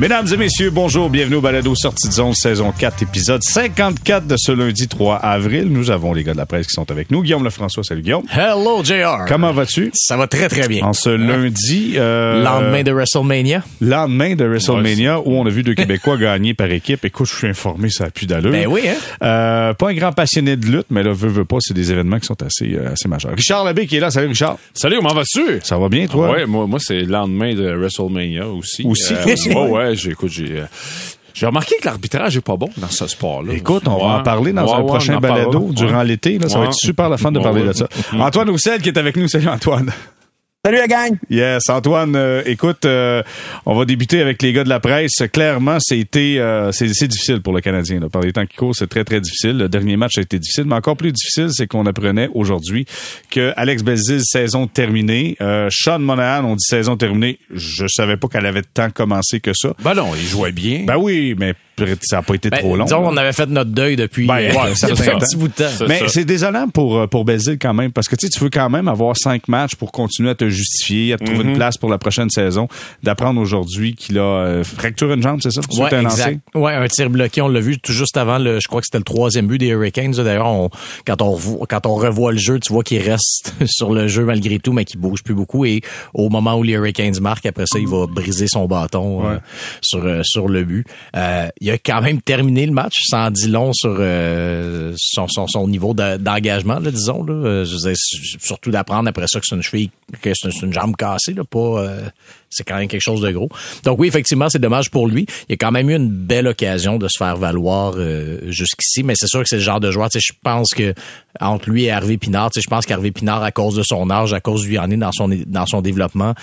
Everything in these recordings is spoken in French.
Mesdames et messieurs, bonjour, bienvenue au Balado Sortie de zone, saison 4, épisode 54 de ce lundi 3 avril. Nous avons les gars de la presse qui sont avec nous. Guillaume Lefrançois, salut Guillaume. Hello, JR. Comment vas-tu? Ça va très, très bien. En ce lundi... Euh, lendemain de WrestleMania. Lendemain de WrestleMania, où on a vu deux Québécois gagner par équipe. Écoute, je suis informé, ça a plus d'allure. Ben oui, hein? Euh, pas un grand passionné de lutte, mais là, veux, veux pas, c'est des événements qui sont assez, euh, assez majeurs. Richard Labbé qui est là. Salut Richard. Salut, comment vas-tu? Ça va bien, toi? Ouais, moi, moi c'est le lendemain de WrestleMania aussi. Aussi? Euh, ouais, ouais, j'ai, euh, j'ai remarqué que l'arbitrage est pas bon dans ce sport-là. Écoute, on va en parler dans Ouais, un ouais, prochain balado durant l'été. Ça va être super le fun de parler de ça. Antoine Roussel qui est avec nous. Salut Antoine. Salut la gang! Yes, Antoine, euh, écoute, euh, on va débuter avec les gars de la presse. Clairement, c'était euh, c'est c'est difficile pour le Canadien. Là. Par les temps qui courent, c'est très, très difficile. Le dernier match a été difficile, mais encore plus difficile, c'est qu'on apprenait aujourd'hui que Alex Belzil, saison terminée. Euh, Sean Monahan, on dit saison terminée. Je savais pas qu'elle avait tant commencé que ça. Ben non, il jouait bien. Ben oui, mais ça n'a pas été Ben, trop long. disons là. qu'on avait fait notre deuil depuis Ben, euh, ouais, ça c'est fait ça. un petit bout de temps. Mais c'est désolant pour euh, pour Bézil quand même parce que tu sais tu veux quand même avoir cinq matchs pour continuer à te justifier, à te Mhm. trouver une place pour la prochaine saison. D'apprendre aujourd'hui qu'il a euh, fracturé une jambe, c'est ça? Ouais, un exact. Ouais, un tir bloqué, on l'a vu tout juste avant le, je crois que c'était le troisième but des Hurricanes. D'ailleurs, on- quand on revoit, quand on revoit le jeu, tu vois qu'il reste sur le jeu malgré tout, mais qu'il bouge plus beaucoup. Et au moment où les Hurricanes marquent, après ça, il va briser son bâton euh, sur euh, sur le but. Euh, il a quand même terminé le match, sans dit long sur euh, son, son, son niveau de- d'engagement, là, disons. Là. Euh, Je surtout d'apprendre après ça que c'est une cheville, que c'est une jambe cassée, là, pas. euh, c'est quand même quelque chose de gros. Donc oui, effectivement, c'est dommage pour lui. Il a quand même eu une belle occasion de se faire valoir euh, jusqu'ici, mais c'est sûr que c'est le genre de joueur. Tu sais, je pense que entre lui et Hervé Pinard, tu sais, je pense qu'Hervé Pinard, à cause de son âge, à cause du en est dans son dans son développement,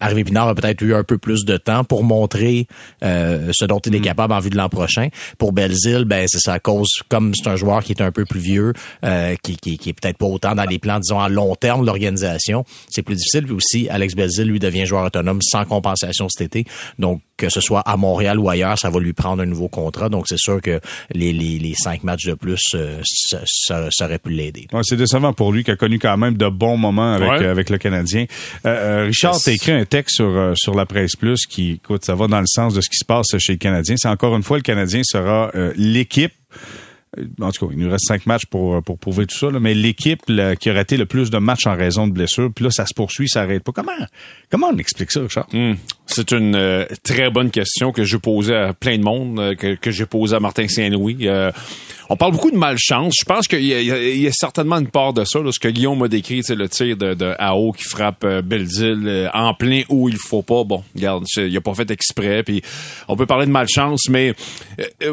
Hervé Pinard a peut-être eu un peu plus de temps pour montrer euh, ce dont il est capable en vue de l'an prochain. Pour Belzile, ben c'est ça à cause, comme c'est un joueur qui est un peu plus vieux, euh, qui, qui, qui est peut-être pas autant dans les plans, disons, à long terme de l'organisation, c'est plus difficile. Puis aussi, Alex Belzile, lui, devient joueur autonome sans compensation cet été. Donc, que ce soit à Montréal ou ailleurs, ça va lui prendre un nouveau contrat. Donc, c'est sûr que les, les, les cinq matchs de plus, euh, ça, ça, ça aurait pu l'aider. Ouais, c'est décevant pour lui qui a connu quand même de bons moments avec Ouais. euh, avec le Canadien. Euh, euh, Richard, t'as écrit un texte sur euh, sur la presse plus qui, écoute, ça va dans le sens de ce qui se passe chez le Canadien. C'est encore une fois le Canadien sera euh, l'équipe. En tout cas, il nous reste cinq matchs pour, pour prouver tout ça, là, mais l'équipe qui a raté le plus de matchs en raison de blessures, puis là, ça se poursuit, ça arrête pas. Comment, comment on explique ça, Richard? Hmm. C'est une euh, très bonne question que je posais à plein de monde, euh, que, que j'ai posée à Martin Saint-Louis. Euh, on parle beaucoup de malchance. Je pense qu'il y, y a- certainement une part de ça. Là, ce que Guillaume m'a décrit, c'est le tir de, de AO qui frappe euh, Belzile euh, en plein où il faut pas. Bon, regarde, il a pas fait exprès. Puis on peut parler de malchance, mais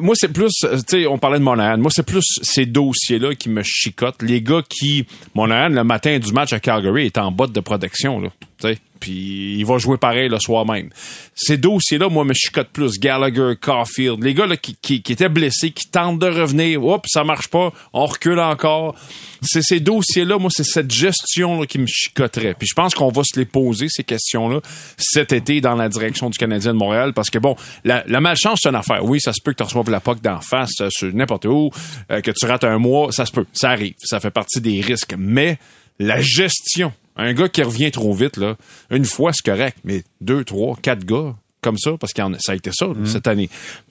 moi c'est plus, tu sais, on parlait de Monahan. Moi c'est plus ces dossiers-là qui me chicotent. Les gars qui, Monahan le matin du match à Calgary est en botte de protection là, tu sais. Puis il va jouer pareil le soir même. Ces dossiers-là, moi, me chicotent plus. Gallagher, Caulfield, les gars là, qui, qui, qui étaient blessés, qui tentent de revenir. Oups, ça marche pas. On recule encore. C'est ces dossiers-là, moi, c'est cette gestion-là qui me chicoterait. Puis je pense qu'on va se les poser, ces questions-là, cet été dans la direction du Canadien de Montréal. Parce que bon, la, la malchance, c'est une affaire. Oui, ça se peut que tu reçoives la POC d'en face, euh, sur n'importe où, euh, que tu rates un mois, ça se peut. Ça arrive. Ça fait partie des risques. Mais la gestion, un gars qui revient trop vite, là, une fois, c'est correct, mais deux, trois, quatre gars comme ça, parce que ça a été ça là, cette année.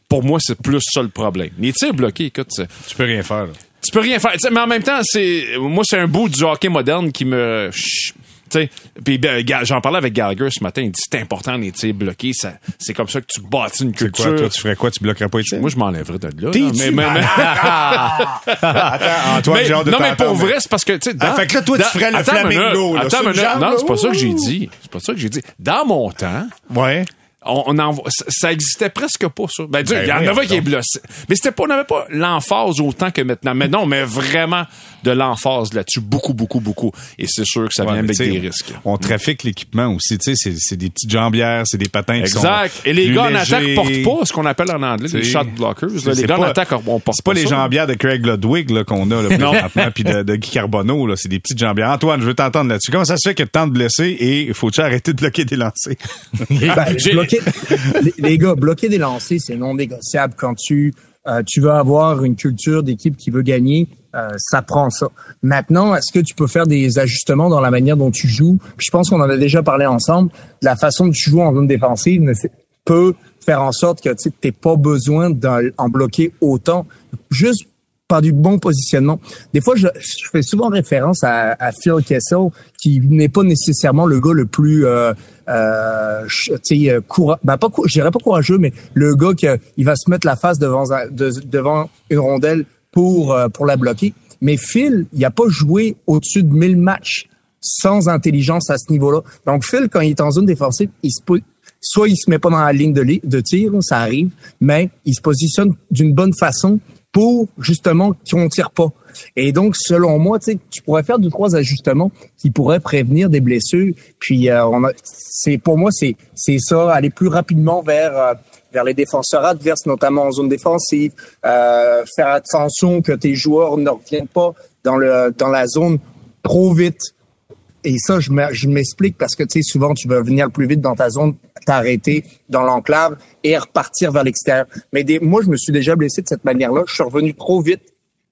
Pour moi, c'est plus ça le problème. Les tirs bloqués, écoute, Tu peux rien faire. là. tu peux rien faire. Mais en même temps, c'est moi, c'est un bout du hockey moderne qui me. Puis ben, j'en parlais avec Gallagher ce matin. Il dit c'est important les tirs bloqués. Ça, c'est comme ça que tu bâtis une quoi, culture. toi, tu ferais quoi? Tu bloquerais pas les tirs? Moi, je m'enlèverais de là. Mais, mais, mais- Attends, Antoine, j'ai hâte de non, mais pour vrai, c'est parce que, tu sais, dans- Ah, fait que là, toi, tu dans- ferais le attends flamingo, là, Attends Non, c'est pas ça que j'ai dit. C'est pas ça que j'ai dit. Dans mon temps, Ouais. On, on en, ça, ça existait presque pas, ça. Ben, Dieu, Ben il y en oui, avait qui est blessé. Mais c'était pas, on n'avait pas l'emphase autant que maintenant. Mais non, mais vraiment de l'emphase là-dessus. Beaucoup, beaucoup, beaucoup. Et c'est sûr que ça Ouais, vient avec des risques. On trafique l'équipement aussi, tu sais, c'est- des petites jambières, c'est des patins qui sont Exact. Et les gars en attaque portent pas ce qu'on appelle en anglais les shot blockers. là. c'est- Les gars en pas- attaque, on porte C'est pas les ça. jambières de Craig Ludwig là, qu'on a là, présentement, puis de, de Guy Carbonneau, là, c'est des petites jambières. Antoine, je veux t'entendre là-dessus. Comment ça se fait qu'il y a tant de blessés et faut-tu arrêter de bloquer des lancers? Ben, les, gars, bloquer des lancers, c'est non négociable. Quand tu euh, tu veux avoir une culture d'équipe qui veut gagner, euh, ça prend ça. Maintenant, est-ce que tu peux faire des ajustements dans la manière dont tu joues? Je pense qu'on en a déjà parlé ensemble. La façon dont tu joues en zone défensive peut faire en sorte que tu n'aies pas besoin d'en bloquer autant, juste par du bon positionnement. Des fois, je, je fais souvent référence à, à Phil Kessel, qui n'est pas nécessairement le gars le plus, euh, euh, tu sais, courageux, ben pas, je dirais pas courageux, mais le gars qui il va se mettre la face devant, devant une rondelle pour euh, pour la bloquer. Mais Phil, il a pas joué au-dessus de 1000 matchs sans intelligence à ce niveau-là. Donc Phil, quand il est en zone défensive, il se soit il se met pas dans la ligne de, de tir, ça arrive, mais il se positionne d'une bonne façon pour justement qu'on tire pas. Et donc, selon moi, tu pourrais faire deux trois ajustements qui pourraient prévenir des blessures. Puis, euh, on c'est pour moi, c'est c'est ça, aller plus rapidement vers euh, vers les défenseurs adverses, notamment en zone défensive, euh, faire attention que tes joueurs ne reviennent pas dans le dans la zone trop vite. Et ça, je m'explique parce que tu sais, souvent tu veux venir plus vite dans ta zone, t'arrêter dans l'enclave et repartir vers l'extérieur. Mais des, moi, je me suis déjà blessé de cette manière-là. Je suis revenu trop vite.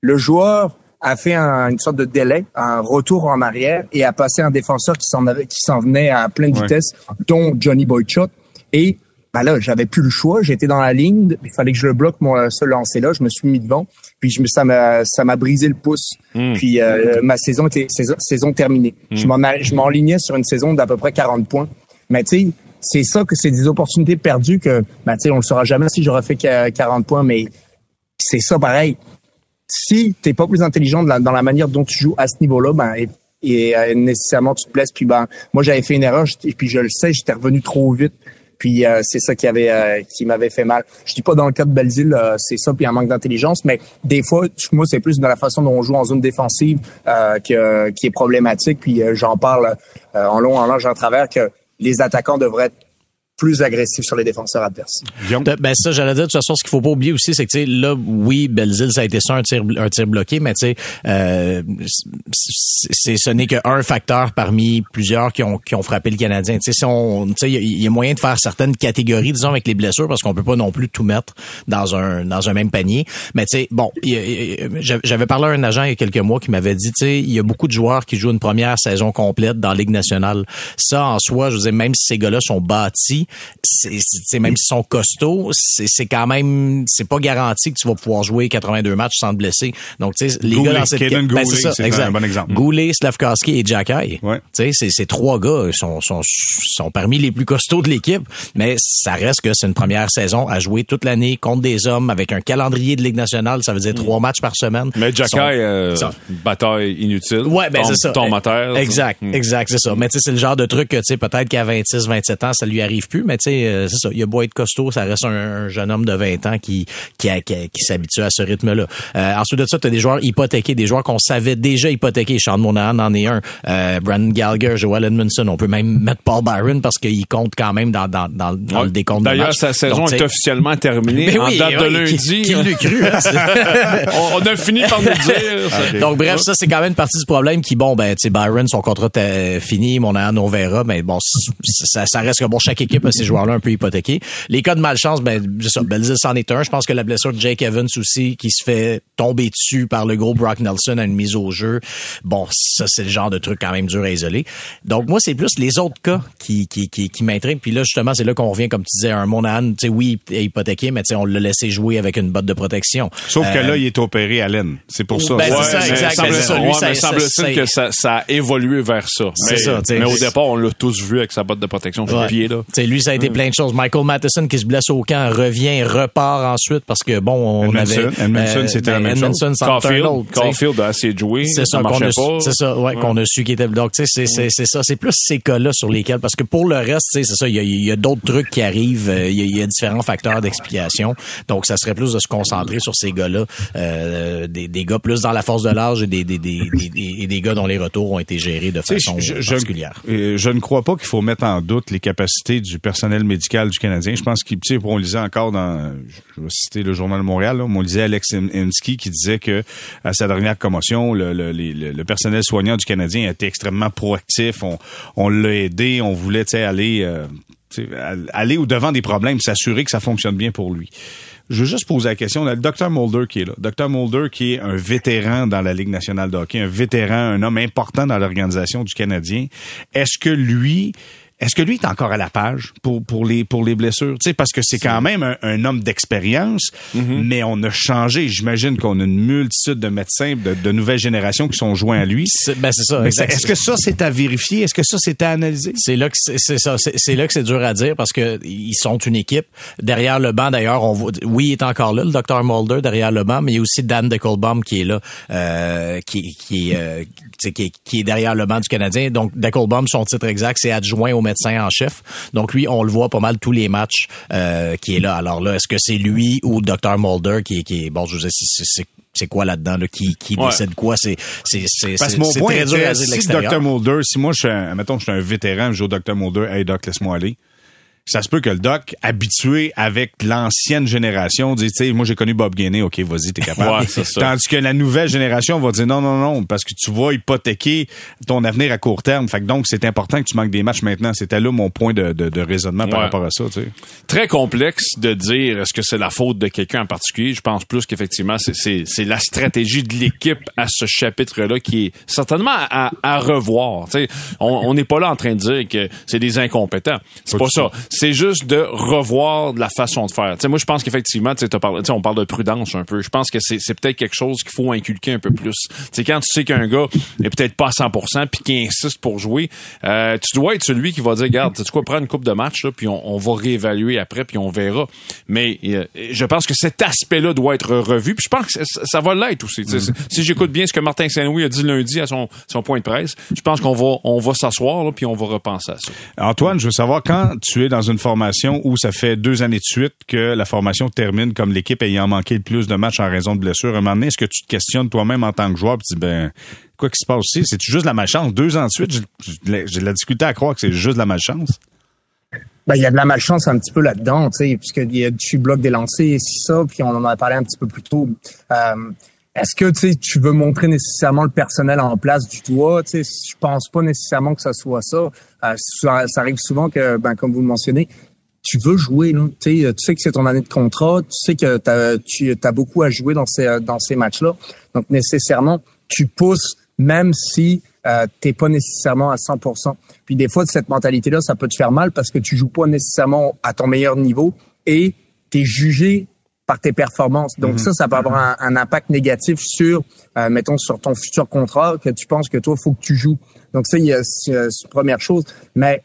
Le joueur a fait une sorte de délai, un retour en arrière et a passé un défenseur qui s'en qui s'en venait à pleine vitesse, dont Johnny Boychuk. Et ben là, j'avais plus le choix. J'étais dans la ligne. Il fallait que je le bloque, moi, ce lancer-là. Je me suis mis devant. Puis je me, ça m'a, ça m'a brisé le pouce. Hmm. Puis euh, ma saison était saison, terminée. Hmm. Je m'en, je m'enlignais sur une saison d'à peu près 40 points. Mais tu sais, c'est ça que c'est des opportunités perdues que, ben tu sais, on le saura jamais si j'aurais fait 40 points. Mais c'est ça pareil. Si t'es pas plus intelligent dans la manière dont tu joues à ce niveau-là, ben et, euh, nécessairement tu te blesses. Puis ben, moi j'avais fait une erreur. Et puis je le sais, j'étais revenu trop vite. Puis euh, c'est ça qui avait euh, qui m'avait fait mal. Je dis pas dans le cas de Belzile, euh, c'est ça puis un manque d'intelligence, mais des fois, moi c'est plus dans la façon dont on joue en zone défensive que, qui est problématique. Puis j'en parle en long, en large, en travers que les attaquants devraient être plus agressif sur les défenseurs adverses. Ben ça, j'allais dire, de toute façon, ce qu'il faut pas oublier aussi, c'est que, tu sais, là, oui, Belzile, ça a été ça, un tir, un tir bloqué, mais tu sais, euh, c'est, ce n'est qu'un facteur parmi plusieurs qui ont, qui ont frappé le Canadien. Tu sais, si on, tu sais, il y, a moyen de faire certaines catégories, disons, avec les blessures, parce qu'on peut pas non plus tout mettre dans un, dans un même panier. Mais tu sais, bon, j'avais parlé à un agent il y a quelques mois qui m'avait dit, tu sais, il y a beaucoup de joueurs qui jouent une première saison complète dans la Ligue nationale. Ça, en soi, je veux dire, même si ces gars-là sont bâtis, c'est même s'ils sont costauds, c'est quand même c'est pas garanti que tu vas pouvoir jouer 82 matchs sans te blesser. Donc tu sais les gars dans cette ben, c'est un bon exemple. Goulet, Slavkowski et Jacky. Ouais. Tu sais ces trois gars sont, sont sont parmi les plus costauds de l'équipe, mais ça reste que c'est une première saison à jouer toute l'année contre des hommes avec un calendrier de Ligue nationale, ça veut dire trois matchs par semaine. Mais Jacky euh, bataille inutile. Ouais, ben c'est ça. Moteur. Exact, hmm. exact, c'est ça. Mais tu sais c'est le genre de truc que tu sais peut-être qu'à 26, 27 ans ça lui arrive mais tu sais, euh, c'est ça. Il a beau être costaud, ça reste un, jeune homme de 20 ans qui qui, qui, s'habitue à ce rythme-là. Euh, ensuite de ça, tu as des joueurs hypothéqués, des joueurs qu'on savait déjà hypothéqués. Sean Monahan en est un. Euh, Brandon Gallagher, Joel Edmondson. On peut même mettre Paul Byron parce qu'il compte quand même dans, dans, dans, dans le décompte D'ailleurs, sa saison est officiellement terminée en date de lundi. Qui, cru? Hein, on, a fini par nous dire. Donc bref, ça c'est quand même une partie du problème qui, bon, ben, tu sais, Byron, son contrat est fini, Monahan, on verra, mais bon, ça, ça reste que bon, chaque équipe ces joueurs-là un peu hypothéqués. Les cas de malchance, ben, ça, Belzis en est un. Je pense que la blessure de Jake Evans aussi, qui se fait tomber dessus par le gros Brock Nelson à une mise au jeu. Bon, ça, c'est le genre de truc quand même dur à isoler. Donc, moi, c'est plus les autres cas qui, qui, qui, qui m'intriguent. Puis là, justement, c'est là qu'on revient, comme tu disais, un Monahan, tu sais, oui, il est hypothéqué, mais tu sais, on l'a laissé jouer avec une botte de protection. Sauf que là, euh, il est opéré à l'aine. C'est pour ça. Ben, ouais, ça, exact. Ça, semble-t-il que ça, ça, a évolué vers ça. Mais, ça, mais au départ, on l'a tous vu avec sa botte de protection sur le pied, là. Lui, ça a été plein de choses. Michael Matheson qui se blesse au camp revient, repart ensuite parce que bon, on avait Edmondson, euh, c'était la ben, même chose. Caulfield, Caulfield a assez joué, c'est ça, marchait pas. C'est ça, ouais, qu'on a su qui était donc tu sais c'est c'est ça, c'est plus ces cas-là sur lesquels parce que pour le reste, tu sais c'est ça, il y a, y a d'autres trucs qui arrivent, euh, il y, y, a différents facteurs d'explication. Donc ça serait plus de se concentrer sur ces gars-là, euh, des, des gars plus dans la force de l'âge et des des, des, des, des gars dont les retours ont été gérés de façon je, particulière. Je, je ne crois pas qu'il faut mettre en doute les capacités du personnel médical du Canadien. Je pense qu'il, on lisait encore dans, je vais citer le Journal de Montréal, là, on lisait Alex Insky qui disait que à sa dernière commotion, le, le, le, personnel soignant du Canadien était extrêmement proactif. On, on l'a aidé, on voulait, aller, euh, aller au devant des problèmes, s'assurer que ça fonctionne bien pour lui. Je veux juste poser la question. On a le Dr. Mulder qui est là. Dr. Mulder qui est un vétéran dans la Ligue nationale de hockey, un vétéran, un homme important dans l'organisation du Canadien. Est-ce que lui est-ce que lui est encore à la page pour pour les pour les blessures? Tu sais parce que c'est quand même un, homme d'expérience, Mm-hmm. mais on a changé. J'imagine qu'on a une multitude de médecins de, de nouvelles générations qui sont joints à lui. C'est- Ben, c'est ça. Est-ce que ça c'est à vérifier? Est-ce que ça c'est à analyser? C'est là que c'est ça, c'est là que c'est dur à dire parce que ils sont une équipe. Derrière le banc, d'ailleurs, on voit, oui, il est encore là, le docteur Mulder derrière le banc, mais il y a aussi Dan Deckelbaum qui est là, euh, qui, qui, est, euh, qui, est, qui est derrière le banc du Canadien. Donc Deckelbaum, son titre exact, c'est adjoint au médecin en chef. Donc lui, on le voit pas mal tous les matchs euh, qui est là. Alors là, est-ce que c'est lui ou le docteur Mulder qui, est- qui est bon, je sais, c'est c'est- c'est quoi là-dedans, là, qui, qui Ouais. décide quoi? C'est c'est c'est Parce mon c'est point très dur à dire de si. Dr. Mulder, si moi je suis un, mettons, je suis un vétéran, je joue au Dr. Mulder, hey doc, laisse-moi aller. Ça se peut que le doc, habitué avec l'ancienne génération, dit, tu sais, moi j'ai connu Bob Gainey, ok, vas-y, t'es capable. Ouais, ça. Tandis que la nouvelle génération va dire non, non, non, parce que tu vas hypothéquer ton avenir à court terme. Fait que donc, c'est important que tu manques des matchs maintenant. C'était là mon point de, de, de raisonnement par rapport à ça, tu sais. très complexe de dire est-ce que c'est la faute de quelqu'un en particulier? Je pense plus qu'effectivement, c'est, c'est, c'est la stratégie de l'équipe à ce chapitre-là qui est certainement à, à revoir. Tu sais, on n'est pas là en train de dire que c'est des incompétents. C'est Pas ça. C'est juste de revoir la façon de faire. Moi, je pense qu'effectivement, tu on parle de prudence un peu. Je pense que c'est, peut-être quelque chose qu'il faut inculquer un peu plus. Tu sais, quand tu sais qu'un gars est peut-être pas à 100% puis qui insiste pour jouer, euh, tu dois être celui qui va dire, regarde, tu quoi, prends une coupe de match là, puis on, on va réévaluer après puis on verra. Mais euh, je pense que cet aspect-là doit être revu. Puis je pense que ça, va l'être aussi. Sais, Si j'écoute bien ce que Martin Saint-Louis a dit lundi à son, son point de presse, je pense qu'on va on va s'asseoir puis on va repenser à ça. Antoine, je veux savoir quand tu es dans une formation où ça fait deux années de suite que la formation termine comme l'équipe ayant manqué le plus de matchs en raison de blessures. À est-ce que tu te questionnes toi-même en tant que joueur, tu dis ben quoi qui se passe ici? C'est juste la malchance? Deux ans de suite, j'ai- de la difficulté à croire que c'est juste la malchance. Ben, il y a de la malchance un petit peu là-dedans, tu sais, puisque il y a, tu bloques des lancers, c'est ça, puis on en a parlé un petit peu plus tôt. Euh, est-ce que tu veux montrer nécessairement le personnel en place du doigt? Je pense pas nécessairement que ça soit ça. Euh, ça, ça arrive souvent que, ben, comme vous le mentionnez, tu veux jouer, là. Tu sais, que c'est ton année de contrat, tu sais que t'as, tu as beaucoup à jouer dans ces, dans ces matchs-là. Donc, nécessairement, tu pousses même si euh, t'es pas nécessairement à 100%. Puis des fois, cette mentalité-là, ça peut te faire mal parce que tu joues pas nécessairement à ton meilleur niveau et tu es jugé par tes performances. Donc ça, ça peut avoir un, un impact négatif sur, euh, mettons, sur ton futur contrat, que tu penses que toi, il faut que tu joues. Donc ça, il y a c'est, euh, c'est une première chose. Mais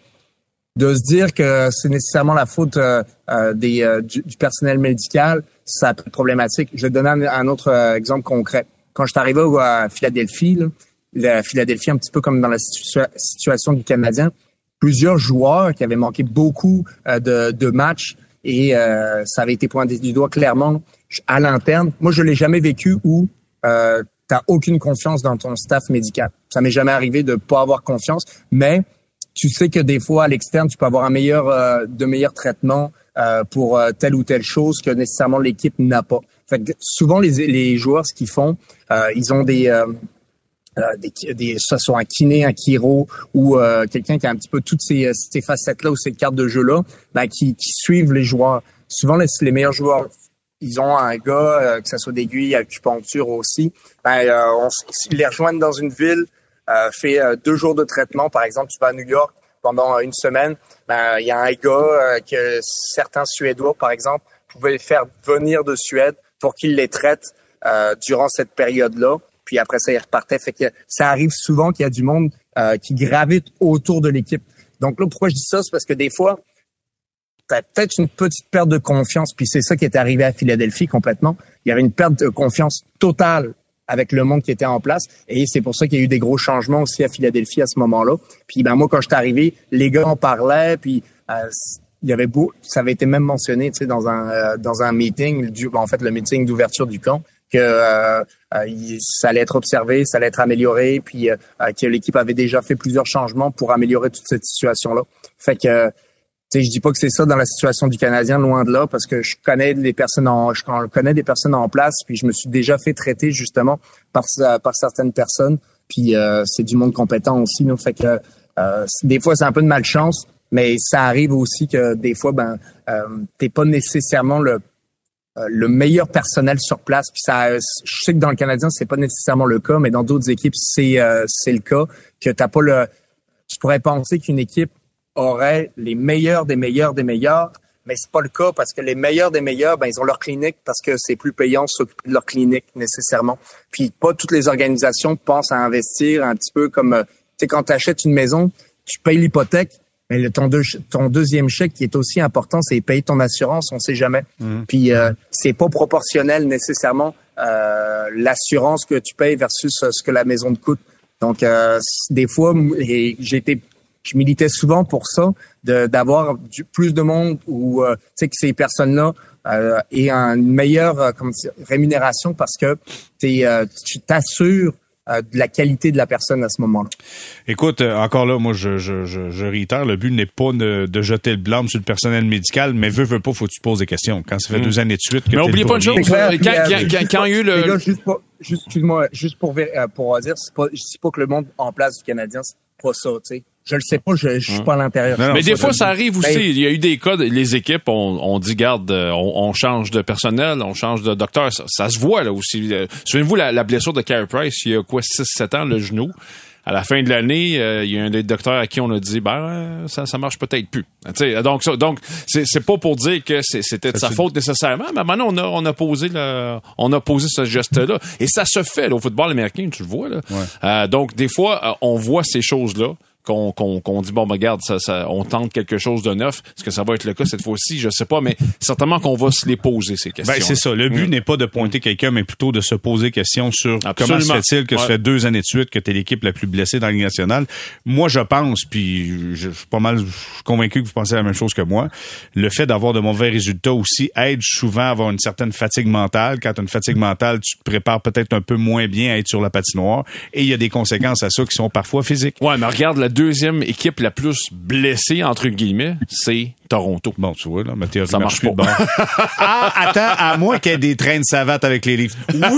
de se dire que c'est nécessairement la faute euh, euh, des, euh, du, du personnel médical, ça peut être problématique. Je vais te donner un, un autre euh, exemple concret. Quand je suis arrivé à Philadelphie, là, la Philadelphie, un petit peu comme dans la situa- situation du Canadien, plusieurs joueurs qui avaient manqué beaucoup euh, de, de matchs et euh, ça avait été pointé du doigt clairement à l'interne. Moi, je l'ai jamais vécu où euh, tu aucune confiance dans ton staff médical. Ça m'est jamais arrivé de pas avoir confiance, mais tu sais que des fois à l'externe, tu peux avoir un meilleur, euh, de meilleurs traitements euh, pour euh, telle ou telle chose que nécessairement l'équipe n'a pas. Fait que souvent les, les joueurs, ce qu'ils font, euh, ils ont des, euh, euh, des, des, soit soit un kiné, un chiro ou euh, quelqu'un qui a un petit peu toutes ces, ces facettes-là ou ces cartes de jeu-là, ben, qui, qui suivent les joueurs. Souvent, les, les meilleurs joueurs, ils ont un gars, euh, que ce soit d'aiguille, acupuncture aussi, ben, euh, on, ils les rejoignent dans une ville, euh, fait euh, deux jours de traitement. Par exemple, tu vas à New York pendant euh, une semaine, ben, il y a un gars euh, que certains Suédois, par exemple, pouvaient faire venir de Suède pour qu'ils les traitent euh, durant cette période-là. Puis après ça, ils repartaient. Fait que ça arrive souvent qu'il y a du monde euh, qui gravite autour de l'équipe. Donc là, pourquoi je dis ça, c'est parce que des fois, t'as peut-être une petite perte de confiance. Puis c'est ça qui est arrivé à Philadelphie complètement. Il y avait une perte de confiance totale avec le monde qui était en place. Et c'est pour ça qu'il y a eu des gros changements aussi à Philadelphie à ce moment-là. Puis ben moi, quand j'étais arrivé, les gars en parlaient. Puis euh, il y avait beau, ça avait été même mentionné, dans un euh, dans un meeting, du, en fait, le meeting d'ouverture du camp, que euh, euh, ça allait être observé, ça allait être amélioré, puis euh, que l'équipe avait déjà fait plusieurs changements pour améliorer toute cette situation-là. Fait que sais, je dis pas que c'est ça dans la situation du Canadien, loin de là, parce que je connais des personnes en, je connais des personnes en place, puis je me suis déjà fait traiter justement par par certaines personnes, puis euh, c'est du monde compétent aussi. Là, fait que euh, des fois c'est un peu de malchance, mais ça arrive aussi que des fois ben euh, t'es pas nécessairement le le meilleur personnel sur place. Puis ça, je sais que dans le Canadien c'est pas nécessairement le cas, mais dans d'autres équipes c'est euh, c'est le cas que t'as pas le. Tu pourrais penser qu'une équipe auraient les meilleurs des meilleurs des meilleurs, mais c'est pas le cas parce que les meilleurs des meilleurs, ben ils ont leur clinique parce que c'est plus payant de s'occuper de leur clinique nécessairement. Puis pas toutes les organisations pensent à investir un petit peu comme, euh, tu sais, quand tu achètes une maison, tu payes l'hypothèque, mais le, ton, ton deuxième chèque qui est aussi important, c'est payer ton assurance, on sait jamais. Mmh. Puis euh, c'est pas proportionnel nécessairement euh, l'assurance que tu payes versus ce que la maison te coûte. Donc euh, des fois, été je militais souvent pour ça, d'avoir plus de monde ou euh, tu sais que ces personnes-là euh, aient une meilleure euh, comme rémunération parce que es, euh, tu t'assures de la qualité de la personne à ce moment-là. Écoute, encore là, moi, je, je, je, je réitère, le but n'est pas de, de, jeter le blâme sur le personnel médical, mais veux, veux pas, faut que tu poses des questions. Quand ça fait mm. deux années de suite que Mais oubliez pas une chose, quand, quand, quand, il y a eu le... Gars, juste, pour, juste, moi juste pour, pour dire, pas, je dis pas que le monde en place du Canadien, c'est pas ça, tu sais. Je le sais pas, je, je suis pas à l'intérieur. Mais des fois, ça arrive aussi. Ben, Il y a eu des cas, les équipes, on, on dit, garde, euh, on, on, change de personnel, on change de docteur. Ça, ça se voit là aussi. Euh, souvenez-vous la, la, blessure de Carey Price, il y a quoi, 6-7 ans, le genou. À la fin de l'année, euh, il y a un des docteurs à qui on a dit, ben, ça, ça marche peut-être plus. sais donc, ça, donc, c'est, c'est pas pour dire que c'était de sa faute nécessairement, mais maintenant, on a, on a posé le, on a posé ce geste-là. Et ça se fait, là, au football américain, tu le vois, là. Euh, donc, des fois, on voit ces choses-là qu'on dit bon ben, regarde ça, ça, on tente quelque chose de neuf. Est-ce que ça va être le cas cette fois-ci? Je sais pas mais certainement qu'on va se les poser ces questions ben, c'est ça. Le but mm. n'est pas de pointer quelqu'un mais plutôt de se poser question sur comment se fait-il que ouais. ça fait deux années de suite que tu es l'équipe la plus blessée dans la Ligue nationale. Moi je pense puis je, suis pas mal convaincu que vous pensez la même chose que moi. Le fait d'avoir de mauvais résultats aussi aide souvent à avoir une certaine fatigue mentale. Quand tu as une fatigue mentale tu te prépares peut-être un peu moins bien à être sur la patinoire. Et il y a des conséquences à ça qui sont parfois physiques. Ouais mais regarde la deuxième équipe la plus blessée, entre guillemets, c'est Toronto. Bon, tu vois, là, ma théorie ça marche, pas. Bon. ah, attends, à moins qu'il y ait des trains de savate avec les livres. Oui,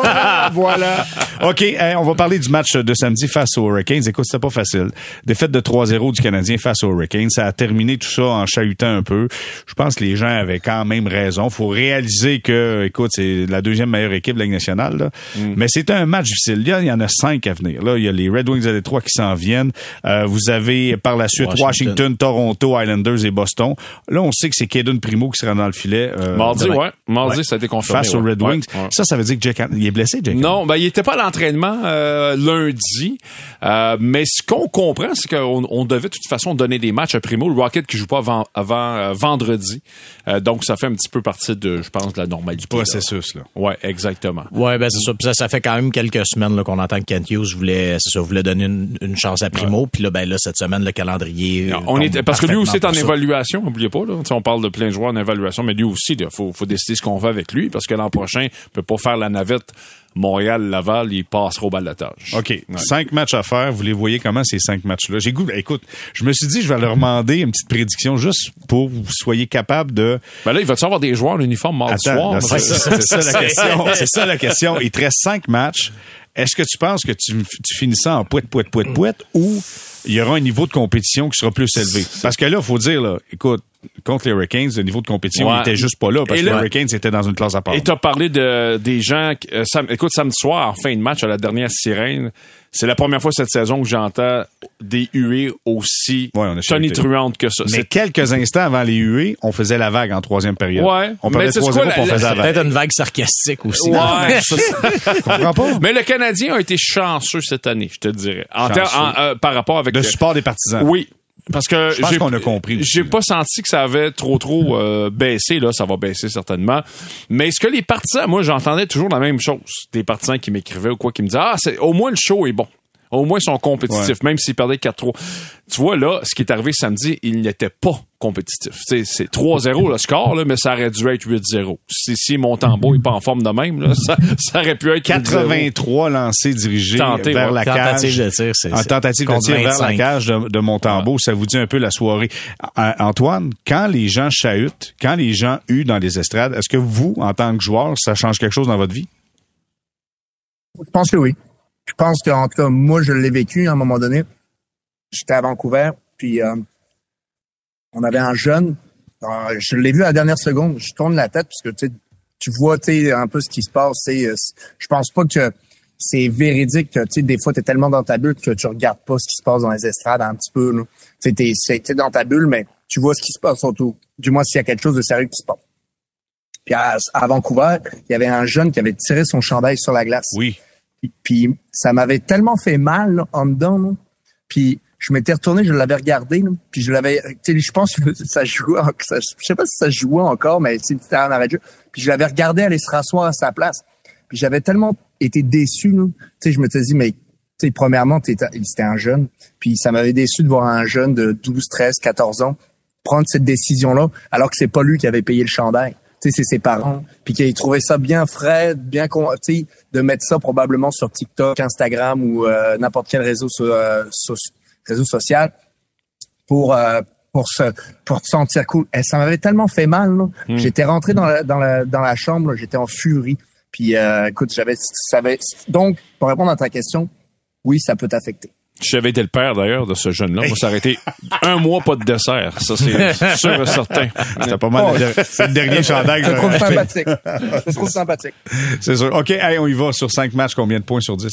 voilà, voilà. OK, on va parler du match de samedi face aux Hurricanes. Écoute, c'était pas facile. Défaite de 3-0 du Canadien face aux Hurricanes. Ça a terminé tout ça en chahutant un peu. Je pense que les gens avaient quand même raison. Faut réaliser que, écoute, c'est la deuxième meilleure équipe de la Ligue nationale. Là. Mm. Mais c'était un match difficile. Il y en a cinq à venir. Là, il y a les Red Wings à Détroit qui s'en viennent. Euh, vous avez par la suite Washington, Washington Toronto, Islanders et Boston. Là, on sait que c'est Kaden Primo qui sera dans le filet. Euh, Mardi, demain. ouais. Mardi, ouais. ça a été confirmé. Face aux Red Wings. Ouais, ça, ça veut dire que Jack, il est blessé, Jack. Non, ben, il était pas à l'entraînement euh, lundi. Euh, mais ce qu'on comprend, c'est qu'on on devait de toute façon donner des matchs à Primo. Le Rocket qui joue pas avant, avant euh, vendredi. Euh, donc, ça fait un petit peu partie de, je pense, de la normalité. Du processus, là. Ouais, exactement. Ouais, ben, c'est ça. Puis ça, ça fait quand même quelques semaines qu'on entend que Kent Hughes voulait, c'est ça, voulait donner une, une chance à Primo. Puis là, ben, là, cette semaine, le calendrier. On est, parce que lui aussi est en évaluation, n'oubliez pas, là. on parle de plein de joueurs en évaluation, mais lui aussi, il faut, faut décider ce qu'on fait avec lui, parce que l'an prochain, il peut pas faire la navette Montréal-Laval, il passera au balotage. OK. Ouais. Cinq matchs à faire. Vous les voyez comment ces cinq matchs-là? J'ai goût. Écoute, je me suis dit, je vais leur demander une petite prédiction juste pour que vous soyez capable de. Ben là, il va-tu avoir des joueurs en uniforme mardi soir? C'est ça, ça, la question. C'est ça la question. Il te reste cinq matchs. Est-ce que tu penses que tu, tu finis ça en poète, poète, poète, poète ou il y aura un niveau de compétition qui sera plus élevé? Parce que là, il faut dire, là, écoute, contre les Hurricanes, le niveau de compétition ouais. était juste pas là parce et que là, les Hurricanes étaient dans une classe à part. Et tu as parlé de, des gens, euh, sam, écoute, samedi soir, en fin de match, à la dernière sirène, c'est la première fois cette saison que j'entends des huées aussi ouais, tonitruantes que ça. Mais quelques instants avant les huées, on faisait la vague en troisième période. Ouais. On parlait de 3 quoi, on faisait la vague. Peut-être une vague sarcastique aussi. Ouais. je comprends pas. Mais le Canadien a été chanceux cette année, je te dirais. En, en euh, par rapport avec... Le support des partisans. Oui. Parce que je pense qu'on a compris. J'ai pas senti que ça avait trop trop euh, baissé là, ça va baisser certainement. Mais est-ce que les partisans, moi j'entendais toujours la même chose, des partisans qui m'écrivaient ou quoi qui me disaient ah c'est au moins le show est bon. Au moins, ils sont compétitifs, ouais. même s'ils perdaient 4-3. Tu vois, là, ce qui est arrivé samedi, il n'était pas compétitif. c'est 3-0 le score, là, mais ça aurait dû être 8-0. Si, si Montembeau n'est pas en forme de même, là, ça, ça aurait pu être 83 lancés dirigés Tenté, vers ouais. la tentative cage. De tir, c'est, en tentative de tir vers la cage de, de Montembeau. Ouais. Ça vous dit un peu la soirée. Antoine, quand les gens chahutent, quand les gens huent dans les estrades, est-ce que vous, en tant que joueur, ça change quelque chose dans votre vie? Je pense que oui je pense que, en tout cas, moi, je l'ai vécu à un moment donné. J'étais à Vancouver, puis euh, on avait un jeune. Euh, je l'ai vu à la dernière seconde. Je tourne la tête parce que tu, vois un peu ce qui se passe. Je pense pas que c'est véridique que, tu sais, des fois, tu es tellement dans ta bulle que tu regardes pas ce qui se passe dans les estrades un petit peu. Tu dans ta bulle, mais tu vois ce qui se passe autour. Du moins, s'il y a quelque chose de sérieux qui se passe. Puis à, Vancouver, il y avait un jeune qui avait tiré son chandail sur la glace. Oui. Puis, ça m'avait tellement fait mal en dedans. Puis je m'étais retourné, je l'avais regardé, puis je l'avais, je pense que ça jouait, je sais pas si ça jouait encore, mais c'était en arrêt de jeu. Puis je l'avais regardé aller se rasseoir à sa place. Puis j'avais tellement été déçu, tu sais, je me suis dit, mais tu sais, premièrement, c'était un jeune, puis ça m'avait déçu de voir un jeune de 12, 13, 14 ans prendre cette décision-là, alors que c'est pas lui qui avait payé le chandail. Tu sais, c'est ses parents, puis qu'il trouvé ça bien frais, bien, tu sais, de mettre ça probablement sur TikTok, Instagram ou euh, n'importe quel réseau euh, réseau social pour euh, pour se pour se sentir cool. Et ça m'avait tellement fait mal. Hmm. J'étais rentré dans la dans la dans la chambre, j'étais en furie. Puis euh, écoute, j'avais donc pour répondre à ta question, oui, ça peut t'affecter. J'avais été le père d'ailleurs de ce jeune-là. Moi, ça aurait été un mois pas de dessert. Ça, c'est sûr et certain. C'était pas mal. Oh, c'est le dernier chandail. Je trouve sympathique. Je trouve sympathique. C'est sûr. OK, on y va sur 5 matchs. Combien de points sur 10?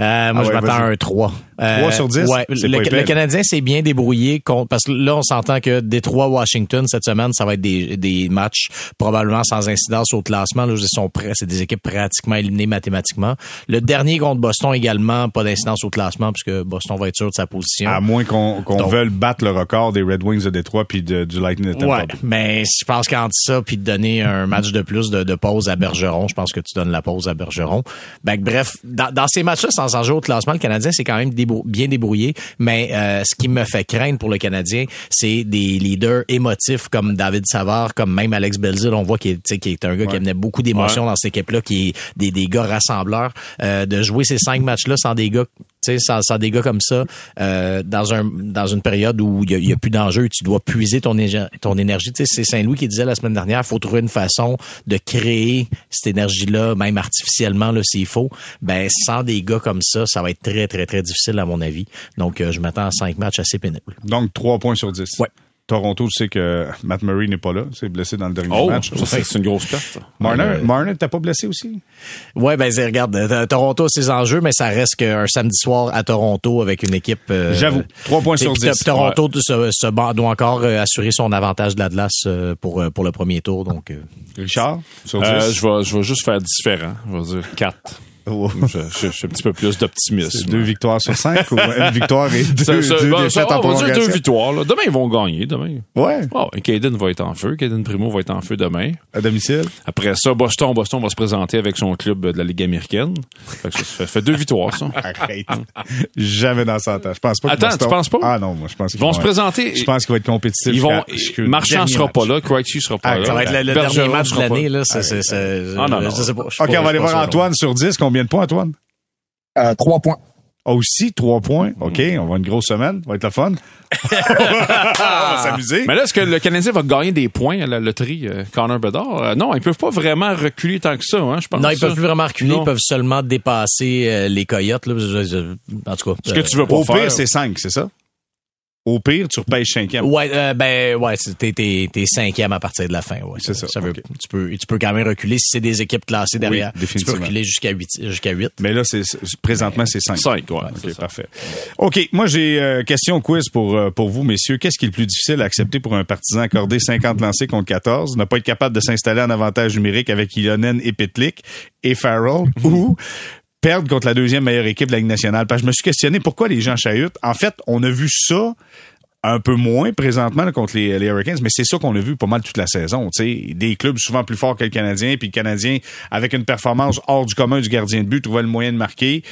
Euh, moi, ah je m'attends à un 3. 3 euh, sur 10? Ouais. Le, Canadien s'est bien débrouillé parce que là, on s'entend que Détroit-Washington, cette semaine, ça va être des, des matchs probablement sans incidence au classement. Là, sont prêts. C'est des équipes pratiquement éliminées mathématiquement. Le dernier contre Boston également, pas d'incidence au classement puisque Boston on va être sûr de sa position. À moins qu'on veuille battre le record des Red Wings de Détroit puis du Lightning de Tampa Ouais, mais je pense qu'entre ça puis de donner un match de plus de, pause à Bergeron, je pense que tu donnes la pause à Bergeron. Ben, bref, dans, ces matchs-là, sans enjeu au classement, le Canadien c'est quand même bien débrouillé, mais euh, ce qui me fait craindre pour le Canadien, c'est des leaders émotifs comme David Savard, comme même Alex Belzil, on voit qu'il est, qui est un gars qui amenait beaucoup d'émotions dans cette équipe-là, qui est des, des gars rassembleurs, euh, de jouer ces cinq matchs-là sans des gars sans, sans des gars comme ça, euh, dans un dans une période où il y a, plus d'enjeux, tu dois puiser ton, ton énergie. C'est Saint-Louis qui disait la semaine dernière, faut trouver une façon de créer cette énergie-là, même artificiellement, là, s'il faut. Ben, sans des gars comme ça, ça va être très, très, très difficile, à mon avis. Donc, euh, je m'attends à cinq matchs assez pénibles. Donc, trois points sur dix. Ouais. Toronto, tu sais que Matt Murray n'est pas là. C'est blessé dans le dernier oh, match. c'est une grosse perte. Marner, euh, Marner t'as pas blessé aussi? Ouais, ben, regarde, euh, Toronto a ses enjeux, mais ça reste qu'un samedi soir à Toronto avec une équipe. Euh, J'avoue. Trois points sur dix. Toronto se, doit encore assurer son avantage de l'Atlas pour, pour le premier tour, donc. Richard? Sur je vais, je vais juste faire différent. Je vais dire Je, suis un petit peu plus d'optimisme. Deux victoires sur cinq ou une victoire et deux, ça, ça, deux ben, défaites en on deux victoires. Là. Demain, ils vont gagner. Demain. Ouais. Oh, Caden va être en feu. Caden Primo va être en feu demain. À domicile. Après ça, Boston, Boston va se présenter avec son club de la Ligue américaine. Fait que ça fait, deux victoires, ça. Arrête. Jamais dans ça. Je pense pas. Attends, tu penses pas? Ah non, moi je pense qu'ils vont, se présenter. Je pense qu'il va être compétitif. Ils vont. Marchand sera pas là. Krejci sera pas là. Ça va être le, dernier match de l'année là. Ah non, non. Ok, on va aller voir Antoine sur 10. Combien de points, Antoine? Euh, trois points. Aussi, trois points. OK, on va avoir une grosse semaine. Ça va être le fun. on va s'amuser. Mais là, est-ce que le Canadien va gagner des points à la loterie, euh, Connor Bedard? Euh, non, ils peuvent pas vraiment reculer tant que ça, hein, je pense. Non, ils peuvent plus vraiment reculer. Ils peuvent seulement dépasser les Coyotes. Là. En tout cas. Ce que tu veux pas Au faire. pire, c'est cinq, c'est ça? Au pire, tu repêches cinquième. Ouais, euh, ben ouais, t'es, t'es, t'es cinquième à partir de la fin. Ouais, c'est ça. ça veut, tu peux, tu peux quand même reculer si c'est des équipes classées derrière. Oui, tu peux reculer jusqu'à 8 jusqu'à 8 Mais là, c'est présentement c'est 5. 5, ouais. Ok, parfait. Ok, moi j'ai euh, question quiz pour euh, pour vous, messieurs. Qu'est-ce qui est le plus difficile à accepter pour un partisan accordé 50 lancés contre 14, ne pas être capable de s'installer en avantage numérique avec Ilonen et Pitlick et Farrell, ou perdre contre la deuxième meilleure équipe de la Ligue nationale. Je me suis questionné pourquoi les gens chahutent. En fait, on a vu ça un peu moins présentement contre les, Hurricanes, mais c'est ça qu'on a vu pas mal toute la saison. sais Des clubs souvent plus forts que le Canadien, puis le Canadien, avec une performance hors du commun du gardien de but, trouvait le moyen de marquer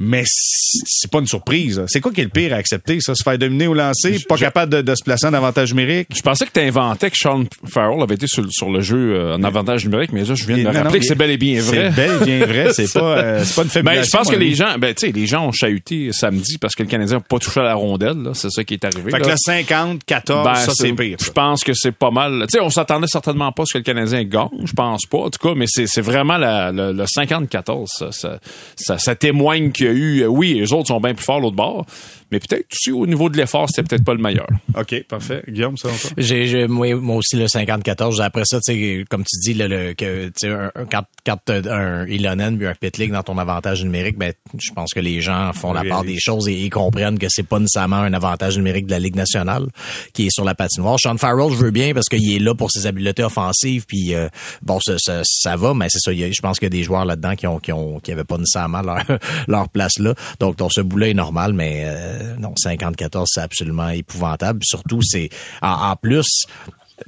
mais c'est pas une surprise. C'est quoi qui est le pire à accepter, ça? Se faire dominer au lancer, pas capable de, se placer en avantage numérique? Je pensais que tu inventais que Sean Farrell avait été sur, le jeu euh, en avantage numérique, mais là, je viens de me rappeler que c'est bel et bien vrai. C'est bel et bien vrai. C'est pas, euh, pas une faiblesse. Ben, je pense que les gens, ben, tu sais, les gens ont chahuté samedi parce que le Canadien n'a pas touché à la rondelle, C'est ça qui est arrivé. Fait que le 50, 14, ben, ça, c'est pire. Je pense que c'est pas mal. Tu sais, on s'attendait certainement pas à ce que le Canadien gagne. Je pense pas, en tout cas, mais c'est vraiment le, le 50-14. Ça, ça, ça, témoigne qu'il y a eu, oui, les autres sont bien plus forts l'autre bord. Mais peut-être aussi au niveau de l'effort, c'était peut-être pas le meilleur. OK, parfait. Guillaume, ça va J'ai, j'ai moi, moi aussi le 54 Après ça, tu sais, comme tu dis, le, le que, tu sais, un, quand, quand t'as un Ilonen puis un Pitlick dans ton avantage numérique, ben, je pense que les gens font la part des choses et, ils comprennent que c'est pas nécessairement un avantage numérique de la Ligue nationale qui est sur la patinoire. Sean Farrell, je veux bien parce qu'il est là pour ses habiletés offensives, puis euh, bon, ça, ça, ça, va, mais c'est ça. je pense qu'il y a des joueurs là-dedans qui ont qui ont qui avaient pas nécessairement leur, leur place là. Donc, dans ce boulet est normal, mais euh, non, 54 c'est absolument épouvantable. Surtout, c'est en, en plus